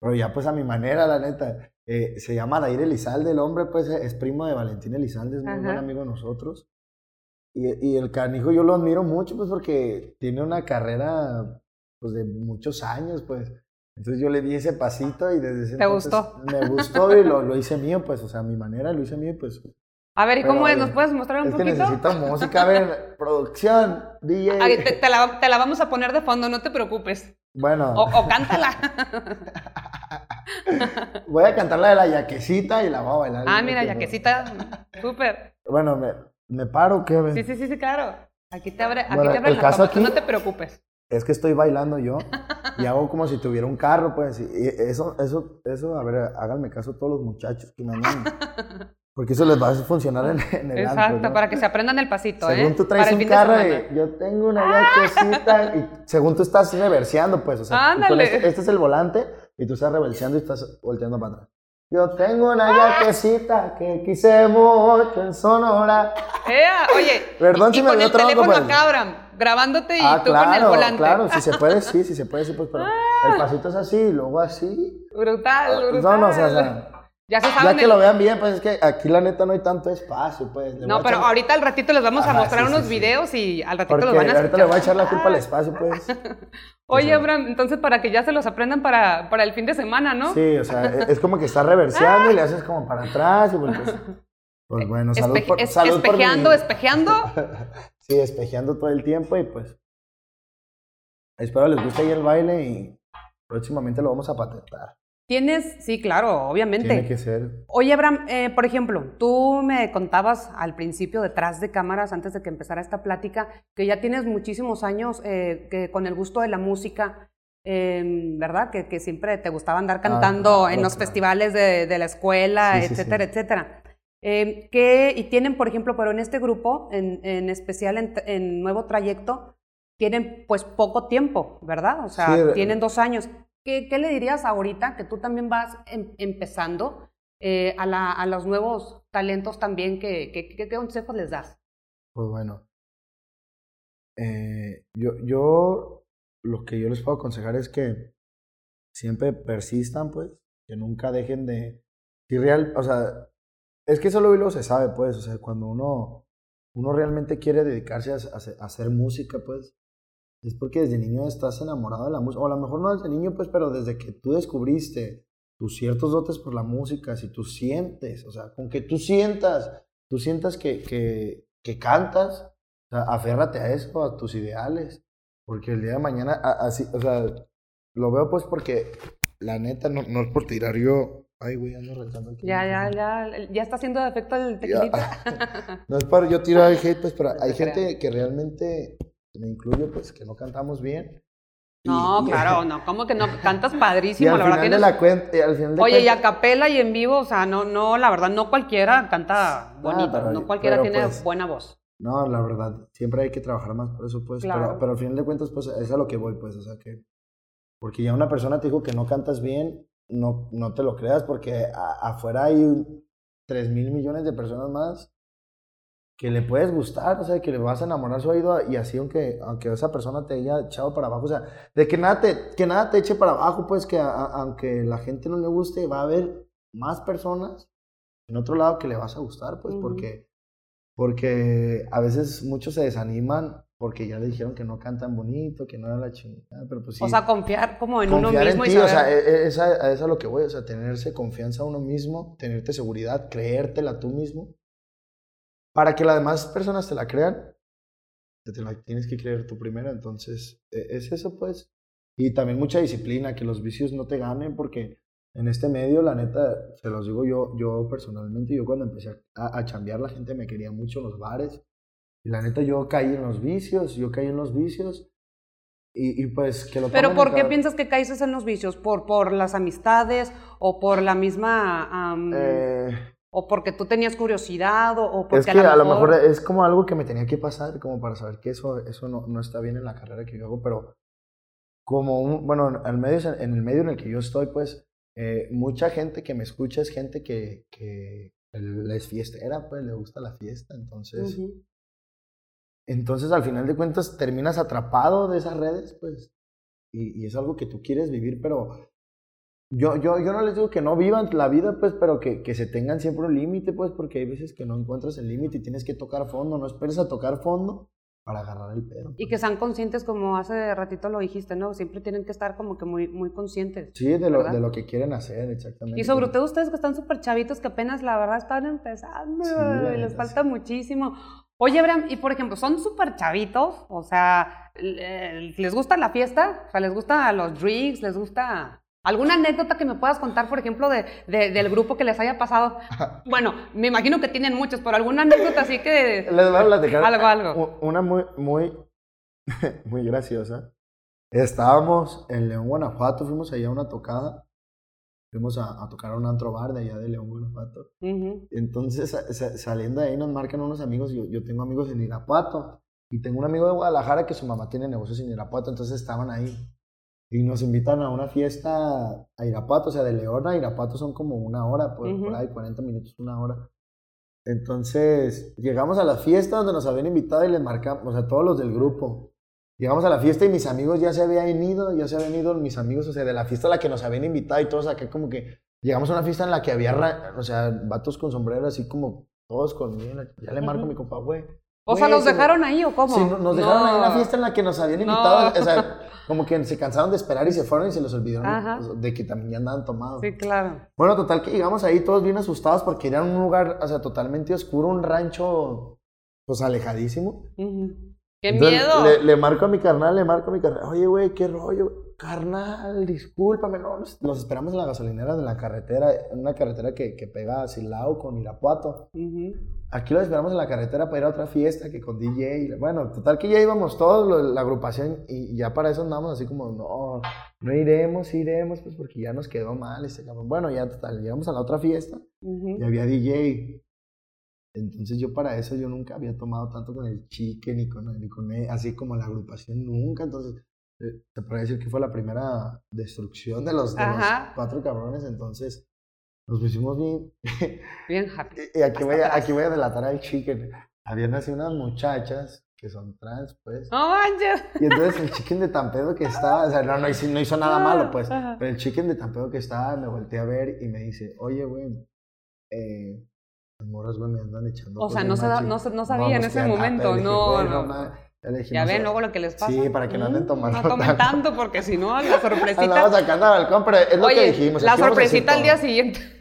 Pero ya pues a mi manera, la neta. Eh, se llama Dair Elizalde, el hombre pues es primo de Valentín Elizalde, es muy buen amigo de nosotros. Y, y, el canijo yo lo admiro mucho pues porque tiene una carrera pues de muchos años pues. Entonces yo le di ese pasito y desde ese ¿Te gustó? me gustó y lo, lo hice mío pues, o sea, a mi manera lo hice mío y pues a ver, ¿y cómo es? ¿Nos puedes mostrar un es poquito? Que necesito música, a ver, producción, DJ. Ay, te, te, la, te, la, vamos a poner de fondo, no te preocupes. Bueno. O, o cántala. voy a cantar la de la yaquecita y la voy a bailar. Ah, mira, yaquecita, súper. Bueno, ¿me, ¿me paro qué? Sí, sí, sí, sí, claro. Aquí te abre, aquí bueno, te abre el la caso aquí, no te preocupes. Es que estoy bailando yo y hago como si tuviera un carro, pues. Y eso, eso, eso, a ver, háganme caso todos los muchachos que me andan porque eso les va a funcionar en, en el Exacto, antro, ¿no? para que se aprendan el pasito, según ¿eh? tú traes un carro y yo tengo una yaquecita y según tú estás reverseando, pues, o sea, Ándale. Este, este, es el volante y tú estás reverseando y estás volteando para atrás. Yo tengo una yaquecita que quise mucho en Sonora. Ea, oye, Perdón y, si y me con el teléfono pues. acá, Abraham, grabándote y Ah, tú claro, con el volante. claro, si se puede, sí, si se puede, sí, pues, pero el pasito es así y luego así. Brutal, brutal. No, no, o sea, o sea ya se Ya saben que el- lo vean bien, pues es que aquí la neta no hay tanto espacio, pues. Le No, pero echar- ahorita al ratito les vamos a mostrar sí, unos sí, sí. videos y al ratito Porque los van a ahorita le voy a echar la culpa al espacio, pues. Oye, O sea, Abraham, entonces para que ya se los aprendan para, para el fin de semana, ¿no? Sí, o sea, e- es como que estás reverseando y le haces como para atrás y pues, pues bueno, salud Espe- por, es- salud por espejeando, mi- espejeando. Sí, espejeando todo el tiempo y pues espero les guste ahí el baile y próximamente lo vamos a patentar. Tienes, sí, claro, obviamente. Tiene que ser. Oye, Abraham, eh, por ejemplo, tú me contabas al principio detrás de cámaras, antes de que empezara esta plática, que ya tienes muchísimos años eh, que con el gusto de la música, eh, ¿verdad? Que, que siempre te gustaba andar cantando Ah, claro, en los claro. festivales de, de la escuela, Sí, etcétera, sí. etcétera. Eh, que, y tienen, por ejemplo, pero en este grupo, en, en especial en, en Nuevo Trayecto, tienen pues poco tiempo, ¿verdad? O sea, Sí, eh, tienen dos años. ¿Qué, le dirías ahorita que tú también vas em- empezando eh, a, los nuevos talentos también? ¿Qué, consejos les das? Pues bueno. eh, yo, yo lo que yo les puedo aconsejar es que siempre persistan, pues, que nunca dejen de. Si real, o sea, es que eso luego se sabe, pues, o sea, cuando uno, uno realmente quiere dedicarse a hacer música, pues, es porque desde niño estás enamorado de la música, o a lo mejor no desde niño, pues, pero desde que tú descubriste tus ciertos dotes por la música, si tú sientes, o sea, con que tú sientas, tú sientas que, que, que cantas, o sea, aférrate a eso, a tus ideales, porque el día de mañana, así, o sea, lo veo pues porque la neta, no, no es por tirar yo, ay, güey, ando rezando aquí. Ya, ya, ya, ya está haciendo efecto el tequilita. No es para yo tirar el hate, pues, pero hay te gente que realmente, me incluyo, pues, que no cantamos bien. Y- No, y- claro, no, como que no, cantas Y padrísimo, al la final verdad de la cuenta, y al final de Oye, y a capela y en vivo, o sea, no, no, la verdad, no cualquiera canta bonito, pero- no cualquiera tiene pues, buena voz. No, la verdad, siempre hay que trabajar más por eso, pues. Claro. Pero, pero al final de cuentas, pues, es a lo que voy, pues. O sea, que. Porque ya una persona te dijo que no cantas bien, no, no te lo creas, porque a- afuera hay 3 mil millones de personas más que le puedes gustar, o sea, que le vas a enamorar su oído y así, aunque, aunque esa persona te haya echado para abajo, o sea, de que nada te, que nada te eche para abajo, pues, que a- a- aunque la gente no le guste, va a haber más personas en otro lado que le vas a gustar, pues, porque porque a veces muchos se desaniman porque ya le dijeron que no cantan bonito, que no era la chingada, pero pues sí. O sea, confiar como en uno mismo en y o sea, e- e- esa, a es lo que voy, o sea, tenerse confianza a uno mismo, tenerte seguridad, creértela tú mismo, para que las demás personas te la crean, te, la tienes que creer tú primero, entonces, e- es eso pues, y también mucha disciplina, que los vicios no te ganen, porque en este medio, la neta, se los digo yo, yo personalmente, yo cuando empecé a, a chambear, la gente me quería mucho en los bares, y la neta, yo caí en los vicios, yo caí en los vicios, y, y pues que lo Pero ¿por qué cada- piensas que caíste en los vicios? ¿Por, por las amistades o por la misma... Eh, o porque tú tenías curiosidad o, o porque es que a lo mejor es como algo que me tenía que pasar, como para saber que eso, eso no, no está bien en la carrera que yo hago, pero como un, bueno, al medio, en el medio en el que yo estoy, pues, eh, mucha gente que me escucha es gente que, que les fiestera, pues, le gusta la fiesta, entonces, entonces al final de cuentas terminas atrapado de esas redes, pues, y, y es algo que tú quieres vivir, pero yo, yo, yo no les digo que no vivan la vida, pues, pero que, que se tengan siempre un límite, pues, porque hay veces que no encuentras el límite y tienes que tocar fondo, no esperes a tocar fondo para agarrar el pedo. Y que sean conscientes, como hace ratito lo dijiste, ¿no? Siempre tienen que estar como que muy, muy conscientes. Sí, de lo, de lo que quieren hacer, exactamente. Y sobre todo ustedes que están súper chavitos, que apenas la verdad están empezando Sí, y les falta muchísimo. Oye, Abraham, y por ejemplo, son súper chavitos, o sea, le- ¿les gusta la fiesta? O sea, ¿les gusta los drinks? ¿Les gusta alguna anécdota que me puedas contar, por ejemplo, de, de- del grupo que les haya pasado? Bueno, me imagino que tienen muchos, pero alguna anécdota así que... Les voy a platicar Algo, algo. una muy, muy, muy graciosa. Estábamos en León, Guanajuato, fuimos allá a una tocada. Fuimos a, a tocar a un antro bar de allá de León, Guanajuato. Entonces, sa- sa- saliendo de ahí nos marcan unos amigos. Yo, yo tengo amigos en Irapuato. Y tengo un amigo de Guadalajara que su mamá tiene negocios en Irapuato. Entonces estaban ahí. Y nos invitan a una fiesta a Irapuato. O sea, de León a Irapuato son como una hora, por, por Ujú. ahí, 40 minutos, una hora. Entonces, llegamos a la fiesta donde nos habían invitado y les marcamos, o sea, todos los del grupo. Llegamos a la fiesta y mis amigos ya se habían ido, ya se habían ido mis amigos, o sea, de la fiesta a la que nos habían invitado y todos acá como que llegamos a una fiesta en la que había, o sea, vatos con sombrero así como todos conmigo. Ya le marco a mi compa, güey. O sea, ¿los dejaron ahí o cómo? Sí, no- nos dejaron ahí en la fiesta en la que nos habían No. invitado. O sea, como que se cansaron de esperar y se fueron y se los olvidaron Ajá. o sea, de que también ya andaban tomados. Sí, claro. Bueno, total que llegamos ahí todos bien asustados porque era un lugar, o sea, totalmente oscuro, un rancho, pues alejadísimo. ¡Qué Entonces, miedo! Le, le marco a mi carnal, le marco a mi carnal. Oye, güey, qué rollo. Carnal, discúlpame, no, nos, los esperamos en la gasolinera de la carretera, en una carretera que, que pega a Silao con Irapuato. Aquí los esperamos en la carretera para ir a otra fiesta que con DJ. Bueno, total que ya íbamos todos, la agrupación, y ya para eso andamos así como, no, no iremos, iremos, pues porque ya nos quedó mal este cabrón. Bueno, ya total, llegamos a la otra fiesta y había DJ. Entonces yo para eso yo nunca había tomado tanto con el chique ni con, ni con él, así como la agrupación nunca. Entonces se puede decir que fue la primera destrucción de los, de los Ajá. cuatro cabrones. Entonces nos pusimos bien. Bien happy. y aquí voy, a, atrás. aquí voy a delatar al chicken. Habían así unas muchachas que son trans, pues. ¡No manches! Y entonces el chicken de Tampedo que estaba, o sea, no, no, hizo, no hizo nada malo, pues. Ajá. Pero el chicken de Tampedo que estaba, me volteé a ver y me dice, oye, güey, eh, las morras, güey, me andan echando. O sea, no, se da- machín". no, no sabía en pues, ese ah, momento. le dije, No, "Güey, no. ma". Ya dije, Ya "No ven sé". luego lo que les pasa. Sí, para que no anden Mm, tomando No tomen tanto. tanto, porque si no, la sorpresita. sacando al balcón, pero es lo que Oye, dijimos. la vamos a sorpresita al día siguiente.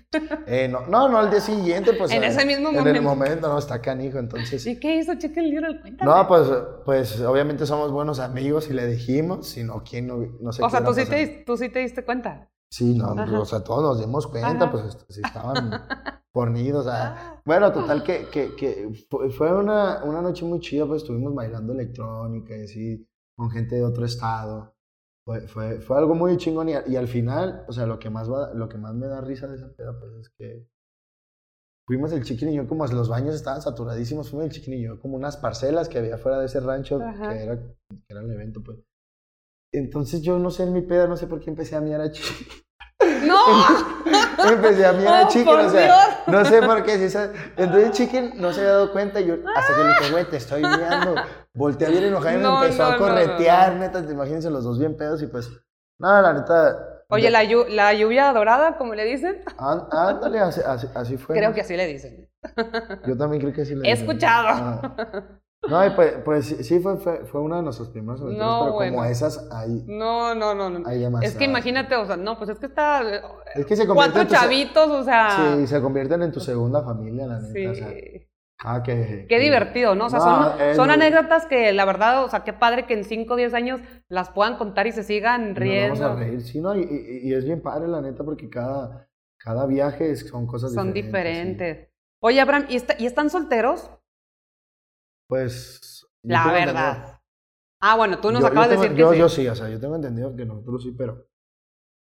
Eh, no, no, no, al día siguiente, pues. En eh, ese mismo En el momento. momento, no, está canijo, entonces. ¿Y qué hizo Chicken Little? Cuéntame. No, pues, pues obviamente somos buenos amigos y le dijimos, sino quién no, no sé o qué sea, tú a sí, te, tú sí te diste cuenta. Sí, no, Ajá. o sea, todos nos dimos cuenta, Ajá. pues est- si estaban fornidos, o sea, bueno, total que, que, que fue- una, una noche muy chida, pues estuvimos bailando electrónica y así, con gente de otro estado. Fue, fue, fue algo muy chingón y, al final, o sea, lo que, más va- lo que más me da risa de esa peda, pues es que fuimos el chiquín y yo, como los baños estaban saturadísimos, fuimos el chiquín y yo, como unas parcelas que había fuera de ese rancho, Ajá. que era, que era el evento, pues. Entonces yo no sé en mi peda, no sé por qué empecé a mirar a chiquín. ¡No! Empecé a mirar a Oh, Chicken, por o sea, no sé por qué. Entonces Chicken no se había dado cuenta y yo, hasta que le dije, güey, te estoy mirando. Volteé a bien enojado y No, me empezó no, a corretear, no. neta, imagínense los dos bien pedos y pues, nada, la neta. Oye, la, llu- la lluvia dorada, como le dicen. Án- Ándale, así, así, así fue. Creo que así le dicen. Yo también creo que así le He dicen. escuchado. Ah. No, y pues, pues sí, fue, fue, una de nuestras primeras aventuras, No, pero bueno. como esas hay, No, no, no, no. hay. Es que imagínate, o sea, no, pues es que está Es que se convierte cuatro en tu chavitos, o sea. Sí, se convierten en tu segunda familia, la neta. sí. O sea, cada que, Qué que- divertido, ¿no? O sea, No, son, es son anécdotas que la verdad, o sea, qué padre que en 5 o 10 años las puedan contar y se sigan nos riendo. vamos a reír. Sí, no, y, y- y es bien padre, la neta, porque cada, cada viaje son cosas Son diferentes. sí. diferentes. Oye, Abraham, ¿y, está- ¿y están solteros? Pues. yo La verdad. entendido- Ah, bueno, tú nos yo- yo acabas de decir que yo, sí. Yo sí, o sea, yo tengo entendido que nosotros sí, pero.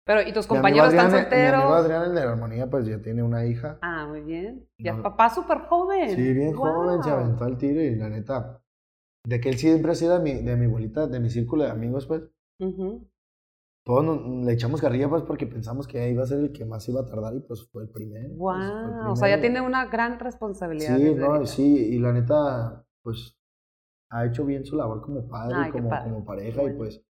Pero, ¿y tus compañeros están Adrián, Mi amigo solteros? Adrián, el de la armonía, pues ya tiene una hija. Ah, muy bien. Ya, No. papá súper joven. Sí, bien joven, se aventó al tiro y la neta. De que él siempre ha sido de mi, de mi bolita, de mi círculo de amigos, pues. Todos nos- le echamos carrilla, pues, porque pensamos que iba a ser el que más iba a tardar y pues fue el primero. pues, fue el Guau, o sea, ya tiene una gran responsabilidad. Sí, no, sí, y la neta, pues, ha hecho bien su labor como padre Ay, como, padre. como pareja, y pues,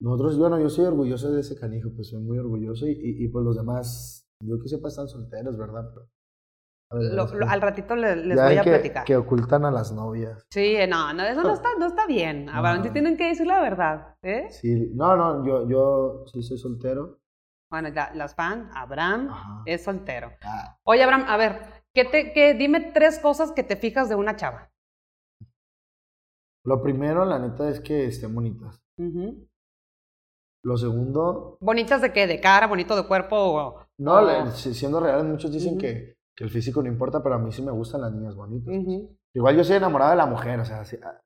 nosotros, bueno, yo soy orgulloso de ese canijo, pues, soy muy orgulloso, y, y, y, pues los demás, yo que sepa, están solteros, ¿verdad? Pero, a ver, Lo- lo- al ratito le- les voy a que, platicar. que ocultan a las novias. Sí, no, no, eso no está, no está bien. Abraham, sí No. tienen que decir la verdad, ¿eh? Sí, no, no, yo, yo sí soy soltero. Bueno, ya, las fan, Abraham Ajá. es soltero. Ah, Oye, Abraham, a ver, ¿qué te, qué, dime tres cosas que te fijas de una chava. Lo primero, la neta, es que estén bonitas. Lo segundo, ¿Bonitas de qué? ¿De cara, bonito de cuerpo? o- no, o- siendo reales, muchos dicen que, que el físico no importa, pero a mí sí me gustan las niñas bonitas. Igual yo soy enamorado de la mujer, o sea, sí, a,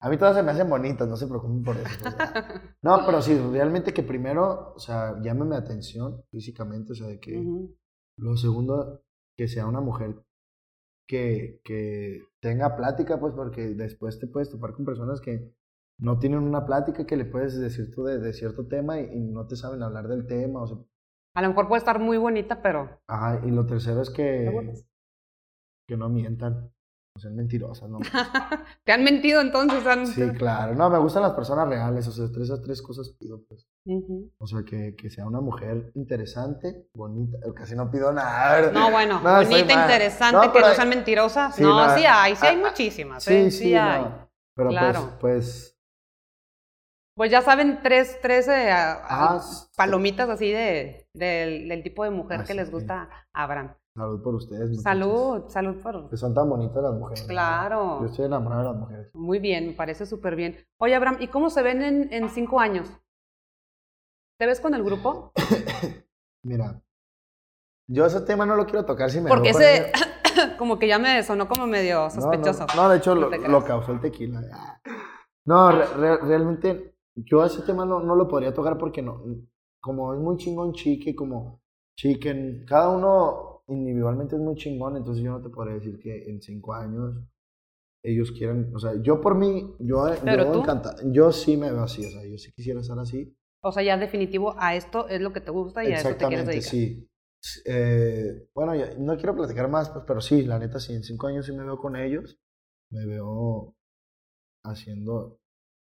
a mí todas se me hacen bonitas, no se preocupen por eso. no, pero sí, realmente que primero, o sea, llámeme atención físicamente, o sea, de que lo segundo, que sea una mujer que, que tenga plática, pues porque después te puedes topar con personas que no tienen una plática que le puedes decir tú de, de cierto tema y, y no te saben hablar del tema, o sea, A lo mejor puede estar muy bonita, pero... ajá, y lo tercero es ¿Te que, que no mientan, no sean mentirosas, ¿no? ¿Te han mentido entonces? Han- Sí, claro. No, me gustan las personas reales, o sea, esas tres cosas pido, pues. O sea, que, que sea una mujer interesante, bonita, casi no pido nada. No, bueno, No, bonita, interesante, No, que no hay- sean mentirosas. Sí, no, no, sí hay, sí hay ah, muchísimas. Sí, ¿eh? sí, hay. no. Pero Claro. pues, pues, Pues ya saben, tres, tres eh, Ah, sí. palomitas así de, del, del tipo de mujer Ah, que les sí. gusta a Abraham. salud por ustedes. muchachos. Salud, salud por... Que son tan bonitas las mujeres. ¿no? Claro. Yo estoy enamorado de las mujeres. Muy bien, me parece súper bien. Oye, Abraham, ¿y cómo se ven en, en cinco años? ¿Te ves con el grupo? Mira, yo ese tema no lo quiero tocar si me Porque ese, como que ya me sonó como medio No, no, sospechoso. No, de hecho No lo, causó el tequila. No, re- re- realmente yo ese tema no, no lo podría tocar porque no, como es muy chingón chique, como chicken, cada uno individualmente es muy chingón, entonces yo no te podría decir que en cinco años ellos quieren, o sea, yo por mí, yo, yo encanta- yo sí me veo así, o sea, yo sí quisiera estar así. O sea, ya definitivo, a esto es lo que te gusta y a eso te quieres Exactamente, dedicar. sí. Eh, bueno, ya- no quiero platicar más, pues, pero sí, la neta, sí, en cinco años sí me veo con ellos. Me veo haciendo,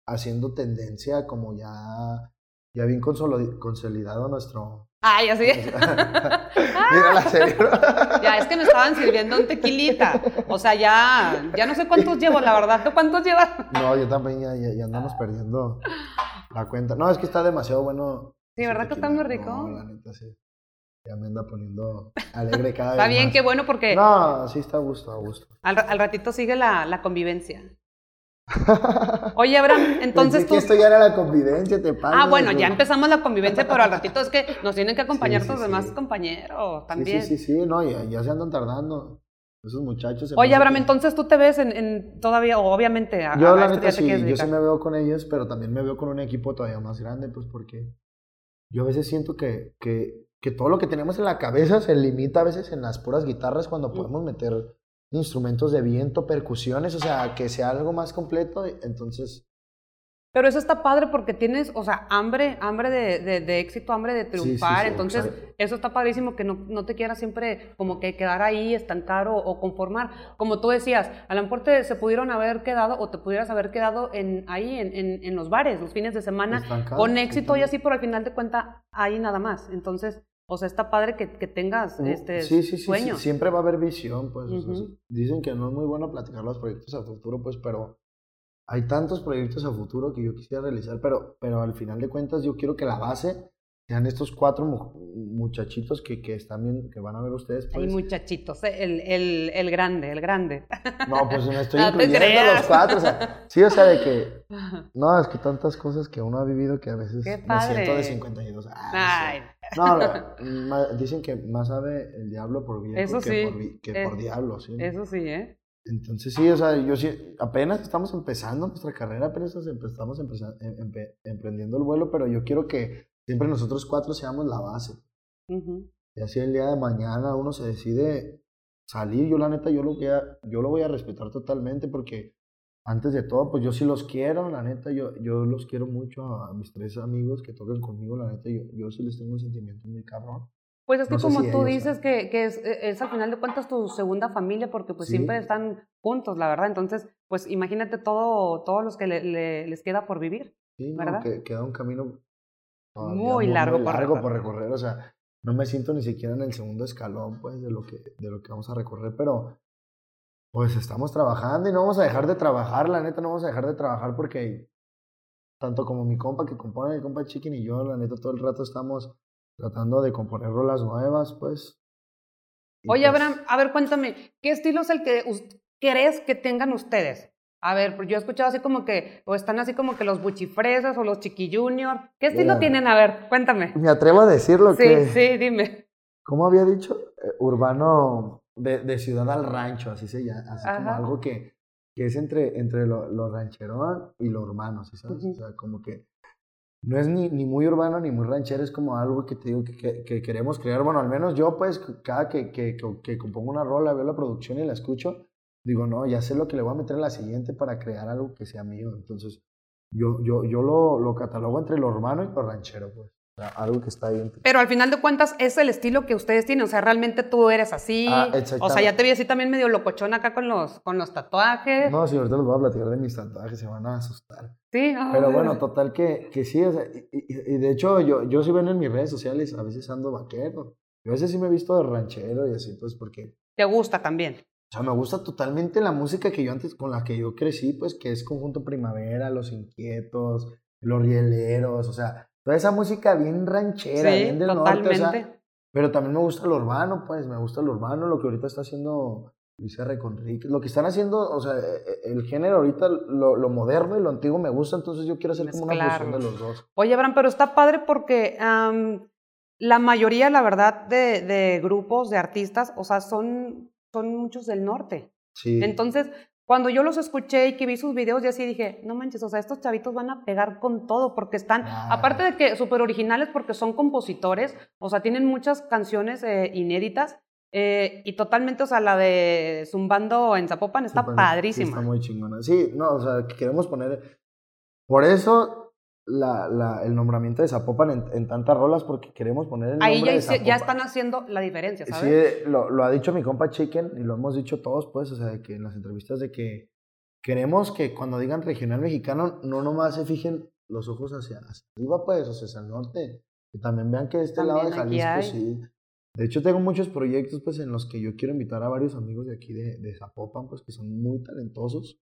haciendo tendencia como ya, ya bien consoli- consolidado nuestro... Ay, así. Mira la serie. ya, es que me estaban sirviendo un tequilita. O sea, ya, ya no sé cuántos llevo, la verdad. ¿Tú cuántos llevas? No, yo también ya, ya- ya andamos perdiendo la cuenta. No, es que está demasiado bueno. Sí, ¿verdad que está muy rico? No, la neta, sí. Ya me anda poniendo alegre cada vez Está bien, más. qué bueno, porque No, sí está a gusto, a gusto. al, ra- al ratito sigue la, la convivencia. Oye, Abraham, entonces tú... que esto ya era la convivencia, te pasas, Ah, bueno, ya empezamos la convivencia, pero al ratito es que nos tienen que acompañar Sí, sí, tus demás compañeros también. Sí, sí, sí, no, ya, ya se andan tardando. Esos muchachos. Oye, Abraham, que- entonces tú te ves en, en todavía, o obviamente, a, Yo, a la neta, sí, yo sí me veo con ellos, pero también me veo con un equipo todavía más grande, pues porque yo a veces siento que, que, que todo lo que tenemos en la cabeza se limita a veces en las puras guitarras cuando podemos meter instrumentos de viento, percusiones, o sea, que sea algo más completo, entonces... Pero eso está padre porque tienes, o sea, hambre, hambre de, de- de éxito, hambre de sí, triunfar. sí, Entonces, exacto. eso está padrísimo que no, no te quieras siempre como que quedar ahí, estancar o, o conformar. Como tú decías, a lo mejor te, se pudieron haber quedado o te pudieras haber quedado en, ahí en, en- en los bares, los fines de semana, Estancado, con éxito y así, pero al final de cuentas, ahí nada más. Entonces, O sea, está padre que, que tengas este sí, sí, sí, sueño. Sí, siempre va a haber visión, pues. o sea, Ujú. dicen que no es muy bueno platicar los proyectos a futuro, pues, pero hay tantos proyectos a futuro que yo quisiera realizar, pero, pero al final de cuentas yo quiero que la base sean estos cuatro mu- muchachitos que, que están bien, que van a ver ustedes, Hay pues. muchachitos, ¿eh? el, el, el grande, el grande. No, pues me estoy No incluyendo a los cuatro, o sea, sí, o sea, de que, no, es que tantas cosas que uno ha vivido que a veces Qué me siento de 52. Ah. Ay, No, no, dicen que más sabe el diablo por viejo Eso que, sí, por, que eh, por diablo, ¿sí? eso sí, ¿eh? Entonces sí, o sea, yo sí, apenas estamos empezando nuestra carrera, apenas estamos em- empe- emprendiendo el vuelo, pero yo quiero que siempre nosotros cuatro seamos la base. Ujú. Y así el día de mañana uno se decide salir, yo la neta, yo lo voy a, yo lo voy a respetar totalmente porque antes de todo, pues yo sí los quiero, la neta, yo, yo los quiero mucho a, mis tres amigos que tocan conmigo, la neta, yo, yo sí les tengo un sentimiento muy cabrón. Pues es que No como si tú dices que, que es, e, es al final de cuentas tu segunda familia porque pues Sí. siempre están juntos, la verdad. Entonces, pues imagínate todo, todos los que le- le- les queda por vivir. Sí, no, ¿Verdad? que queda un camino Muy largo por largo recorrer. por recorrer, o sea, no me siento ni siquiera en el segundo escalón, pues, de lo que, de lo que vamos a recorrer, pero pues estamos trabajando y no vamos a dejar de trabajar, la neta, no vamos a dejar de trabajar porque tanto como mi compa que compone, mi compa Chicken y yo, la neta, todo el rato estamos tratando de componer rolas nuevas, pues. Y, Oye, pues, Abraham, a ver, cuéntame, ¿qué estilo es el que crees que tengan ustedes? A ver, pues yo he escuchado así como que, o están así como que los buchifresas o los chiqui junior. ¿Qué estilo Mira. tienen? A ver, cuéntame. Me atrevo a decirlo Sí, que... sí, dime. ¿Cómo había dicho? Eh, urbano de, de ciudad al rancho, así se llama, así como algo que, que es entre, entre lo, lo rancherón y lo urbano, ¿sí sabes? O sea, como que no es ni, ni muy urbano ni muy ranchero, es como algo que te digo que, que, que queremos crear. Bueno, al menos yo, pues, cada que, que, que, compongo una rola, veo la producción y la escucho, digo, no, ya sé lo que le voy a meter a la siguiente para crear algo que sea mío. Entonces, yo, yo, yo lo, lo catalogo entre lo urbano y lo ranchero, pues. Algo que está entre... Pero al final de cuentas es el estilo que ustedes tienen, o sea, realmente tú eres así. Ah, o sea, ya te vi así también medio locochón acá con los, con los tatuajes. No, si ahorita les voy a platicar de mis tatuajes, se van a asustar. Sí, Pero ay. bueno, total que, que sí, o sea, y, y- y de hecho yo, yo sí ven en mis redes sociales, a veces ando vaquero. Yo a veces sí me he visto de ranchero y así, pues porque, te gusta también. o sea, me gusta totalmente la música que yo antes, con la que yo crecí, pues que es Conjunto Primavera, Los Inquietos, Los Rieleros, o sea, toda esa música bien ranchera, Sí, bien del totalmente. norte, o sea, pero también me gusta lo urbano, pues, me gusta lo urbano, lo que ahorita está haciendo Luis R. Conrique, lo que están haciendo, o sea, e- e- el género ahorita, lo, lo moderno y lo antiguo me gusta, entonces yo quiero hacer como una fusión de los dos. Oye, Abraham, pero está padre porque la mayoría, la verdad, de, de grupos, de artistas, o sea, son, son muchos del norte. Sí. Entonces, cuando yo los escuché y que vi sus videos, ya así dije, no manches, o sea, estos chavitos van a pegar con todo porque están, Ah. aparte de que súper originales porque son compositores, o sea, tienen muchas canciones eh, inéditas eh, y totalmente, o sea, la de Zumbando en Zapopan está Sí, padrísima. sí, está muy chingona. Sí, no, o sea, que queremos poner. Por eso la, la, el nombramiento de Zapopan en, en tantas rolas, porque queremos poner el Ahí nombre ya, de hice- Zapopan. ya están haciendo la diferencia, ¿sabes? Sí, lo, lo ha dicho mi compa Chicken y lo hemos dicho todos, pues, o sea, de que en las entrevistas de que queremos que cuando digan regional mexicano, no nomás se fijen los ojos hacia, hacia arriba, pues, o sea, hacia el norte. Que también vean que de este lado de Jalisco, sí. De hecho, tengo muchos proyectos, pues, en los que yo quiero invitar a varios amigos de aquí de, de Zapopan, pues, que son muy talentosos.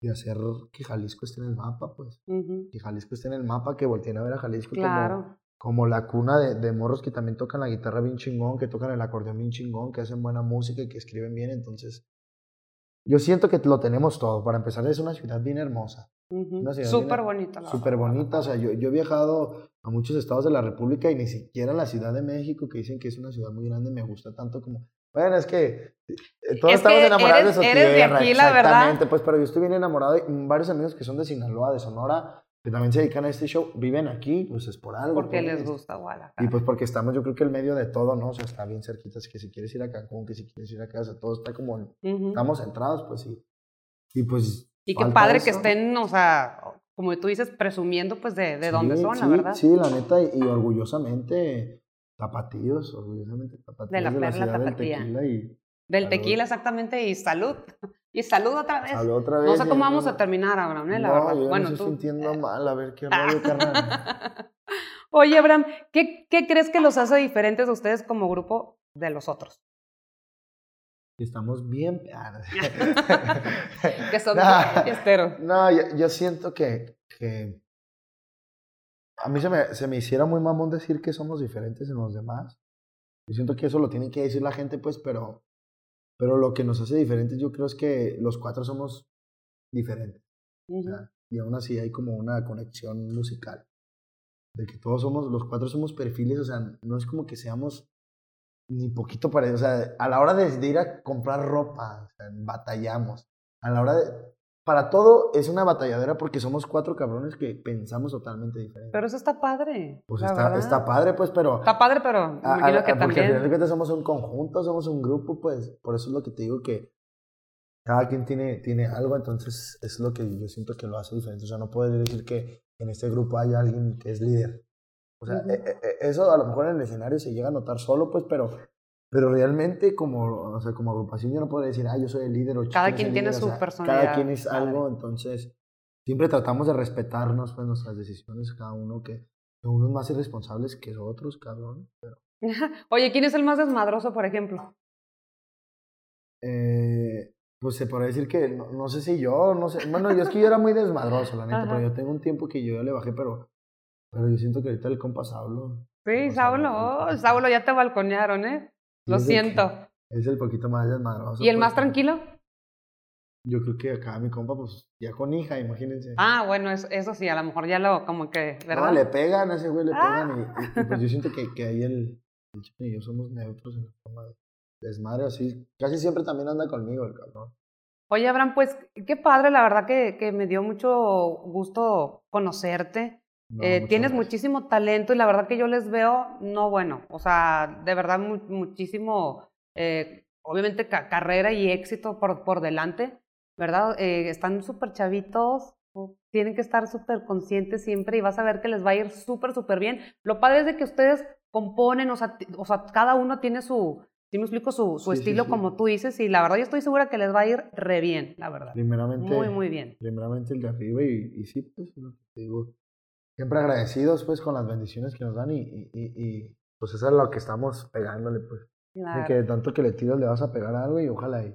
Y hacer que Jalisco esté en el mapa, pues. Que Jalisco esté en el mapa, que volteen a ver a Jalisco como, Claro. como la cuna de, de morros que también tocan la guitarra bien chingón, que tocan el acordeón bien chingón, que hacen buena música y que escriben bien. Entonces, yo siento que lo tenemos todo. Para empezar, es una ciudad bien hermosa. Una ciudad Súper bonita. la súper bonita. O sea, yo, yo he viajado a muchos estados de la República y ni siquiera la Ciudad de México, que dicen que es una ciudad muy grande, me gusta tanto como... Bueno, es que eh, todos Es estamos que enamorados eres- de su eres de tierra, aquí, la verdad. exactamente, pues, pero yo estoy bien enamorado y varios amigos que son de Sinaloa, de Sonora, que también se dedican a este show, viven aquí, pues es por algo. Porque pues. les gusta Guadalajara. Y pues porque estamos, yo creo que el medio de todo, ¿no? O sea, está bien cerquita, así que si quieres ir a Cancún, que si quieres ir a casa, todo está como, estamos centrados, pues sí. Y pues... Y qué padre que estén, o sea, como tú dices, presumiendo pues de, de dónde Sí, son, la verdad. Sí, la neta, y, y orgullosamente tapatíos, orgullosamente tapatíos De la perla ciudad del tapatía. tequila y Del Salud. tequila, exactamente, y salud. Y salud otra vez. Salud otra vez. No sé cómo vamos no- a terminar, Abraham, ¿eh? la no, verdad. yo bueno, me estoy tú. sintiendo mal, a ver qué rollo, carnal. Oye, Abraham, ¿qué, ¿qué crees que los hace diferentes a ustedes como grupo de los otros? Estamos bien. que son no, no yo, yo, siento que, que a mí se me, se me hiciera muy mamón decir que somos diferentes en los demás. Yo siento que eso lo tiene que decir la gente, pues, pero, pero lo que nos hace diferentes yo creo es que los cuatro somos diferentes. y aún así hay como una conexión musical. De que todos somos, los cuatro somos perfiles, o sea, no es como que seamos ni poquito parecidos. O sea, a la hora de, ir a comprar ropa, o sea, batallamos. A la hora de, para todo es una batalladera porque somos cuatro cabrones que pensamos totalmente diferente. Pero eso está padre. Pues está, está, padre, pues, pero. Está padre, pero imagino que porque también. Al somos un conjunto, somos un grupo, pues. Por eso es lo que te digo que cada quien tiene, tiene algo, entonces es lo que yo siento que lo hace diferente. O sea, no puedes decir que en este grupo hay alguien que es líder. O sea, e, e, e, eso a lo mejor en el escenario se llega a notar solo, pues, pero pero realmente, como, o sea, como agrupación, yo no puedo decir, ah, yo soy el líder o Cada quien tiene su personalidad. Cada quien es algo, entonces siempre tratamos de respetarnos pues, nuestras decisiones, cada uno que, uno es más irresponsables que otros, cabrón. Pero... Oye, ¿quién es el más desmadroso, por ejemplo? Eh, pues se podría decir que, no, sé si yo, no sé, bueno, yo es que yo era muy desmadroso, la neta, pero yo tengo un tiempo que yo ya le bajé, pero, pero yo siento que ahorita el compa Saulo. Sí, Saulo, Saulo, ya te balconearon, ¿eh? Lo siento. Es el poquito más desmadroso. ¿Y el más tranquilo? Yo creo que acá mi compa, pues ya con hija, imagínense. Ah, bueno, eso, sí, a lo mejor ya lo, como que, ¿verdad? No, le pegan, a ese güey le pegan. Y, pues yo siento que, que ahí el, el y yo somos neutros en la forma de desmadre, así. Casi siempre también anda conmigo el cabrón. Oye, Abraham, pues qué padre, la verdad que, que me dio mucho gusto conocerte. Eh, tienes muchísimo talento y la verdad que yo les veo, no bueno, o sea, de verdad muchísimo, eh, obviamente carrera y éxito por, por delante, ¿verdad? Eh, están súper chavitos, tienen que estar súper conscientes siempre y vas a ver que les va a ir súper, súper bien. Lo padre es de que ustedes componen, o sea, o sea cada uno tiene su, si me explico, su, su estilo como tú dices y la verdad yo estoy segura que les va a ir re bien, la verdad. Primeramente. Muy, muy bien. Primeramente el de arriba y, y sí, pues, te digo siempre agradecidos pues con las bendiciones que nos dan y, y, y pues eso es lo que estamos pegándole pues. Claro. que tanto que le tiras le vas a pegar algo y ojalá y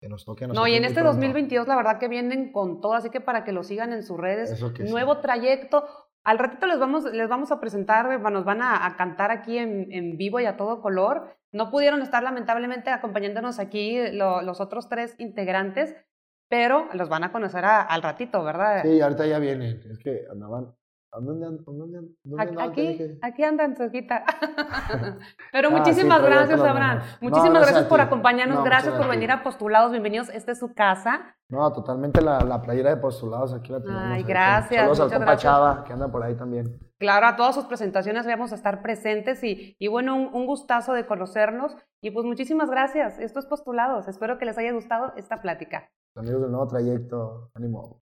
que nos toque a nosotros. No, y en este 2022 la verdad que vienen con todo, así que para que lo sigan en sus redes, nuevo trayecto. Al ratito les vamos, les vamos a presentar, nos van a, cantar aquí en, en, vivo y a todo color. No pudieron estar lamentablemente acompañándonos aquí los otros tres integrantes, pero los van a conocer al ratito, ¿verdad? Sí, ahorita ya vienen. Es que andaban, ¿Dónde, dónde, dónde aquí, aquí andan cerquita. Pero ah, muchísimas gracias, Abraham. Muchísimas gracias, por acompañarnos. gracias por venir a Postulados. Bienvenidos. Esta es su casa. No, totalmente la, la playera de Postulados. Aquí la tenemos. Ay, gracias. Saludos al compa Chava, que anda por ahí también. Claro, a todas sus presentaciones vamos a estar presentes y, y bueno, un, un, gustazo de conocernos. Y pues muchísimas gracias. Esto es Postulados. Espero que les haya gustado esta plática. Amigos del nuevo trayecto, ánimo.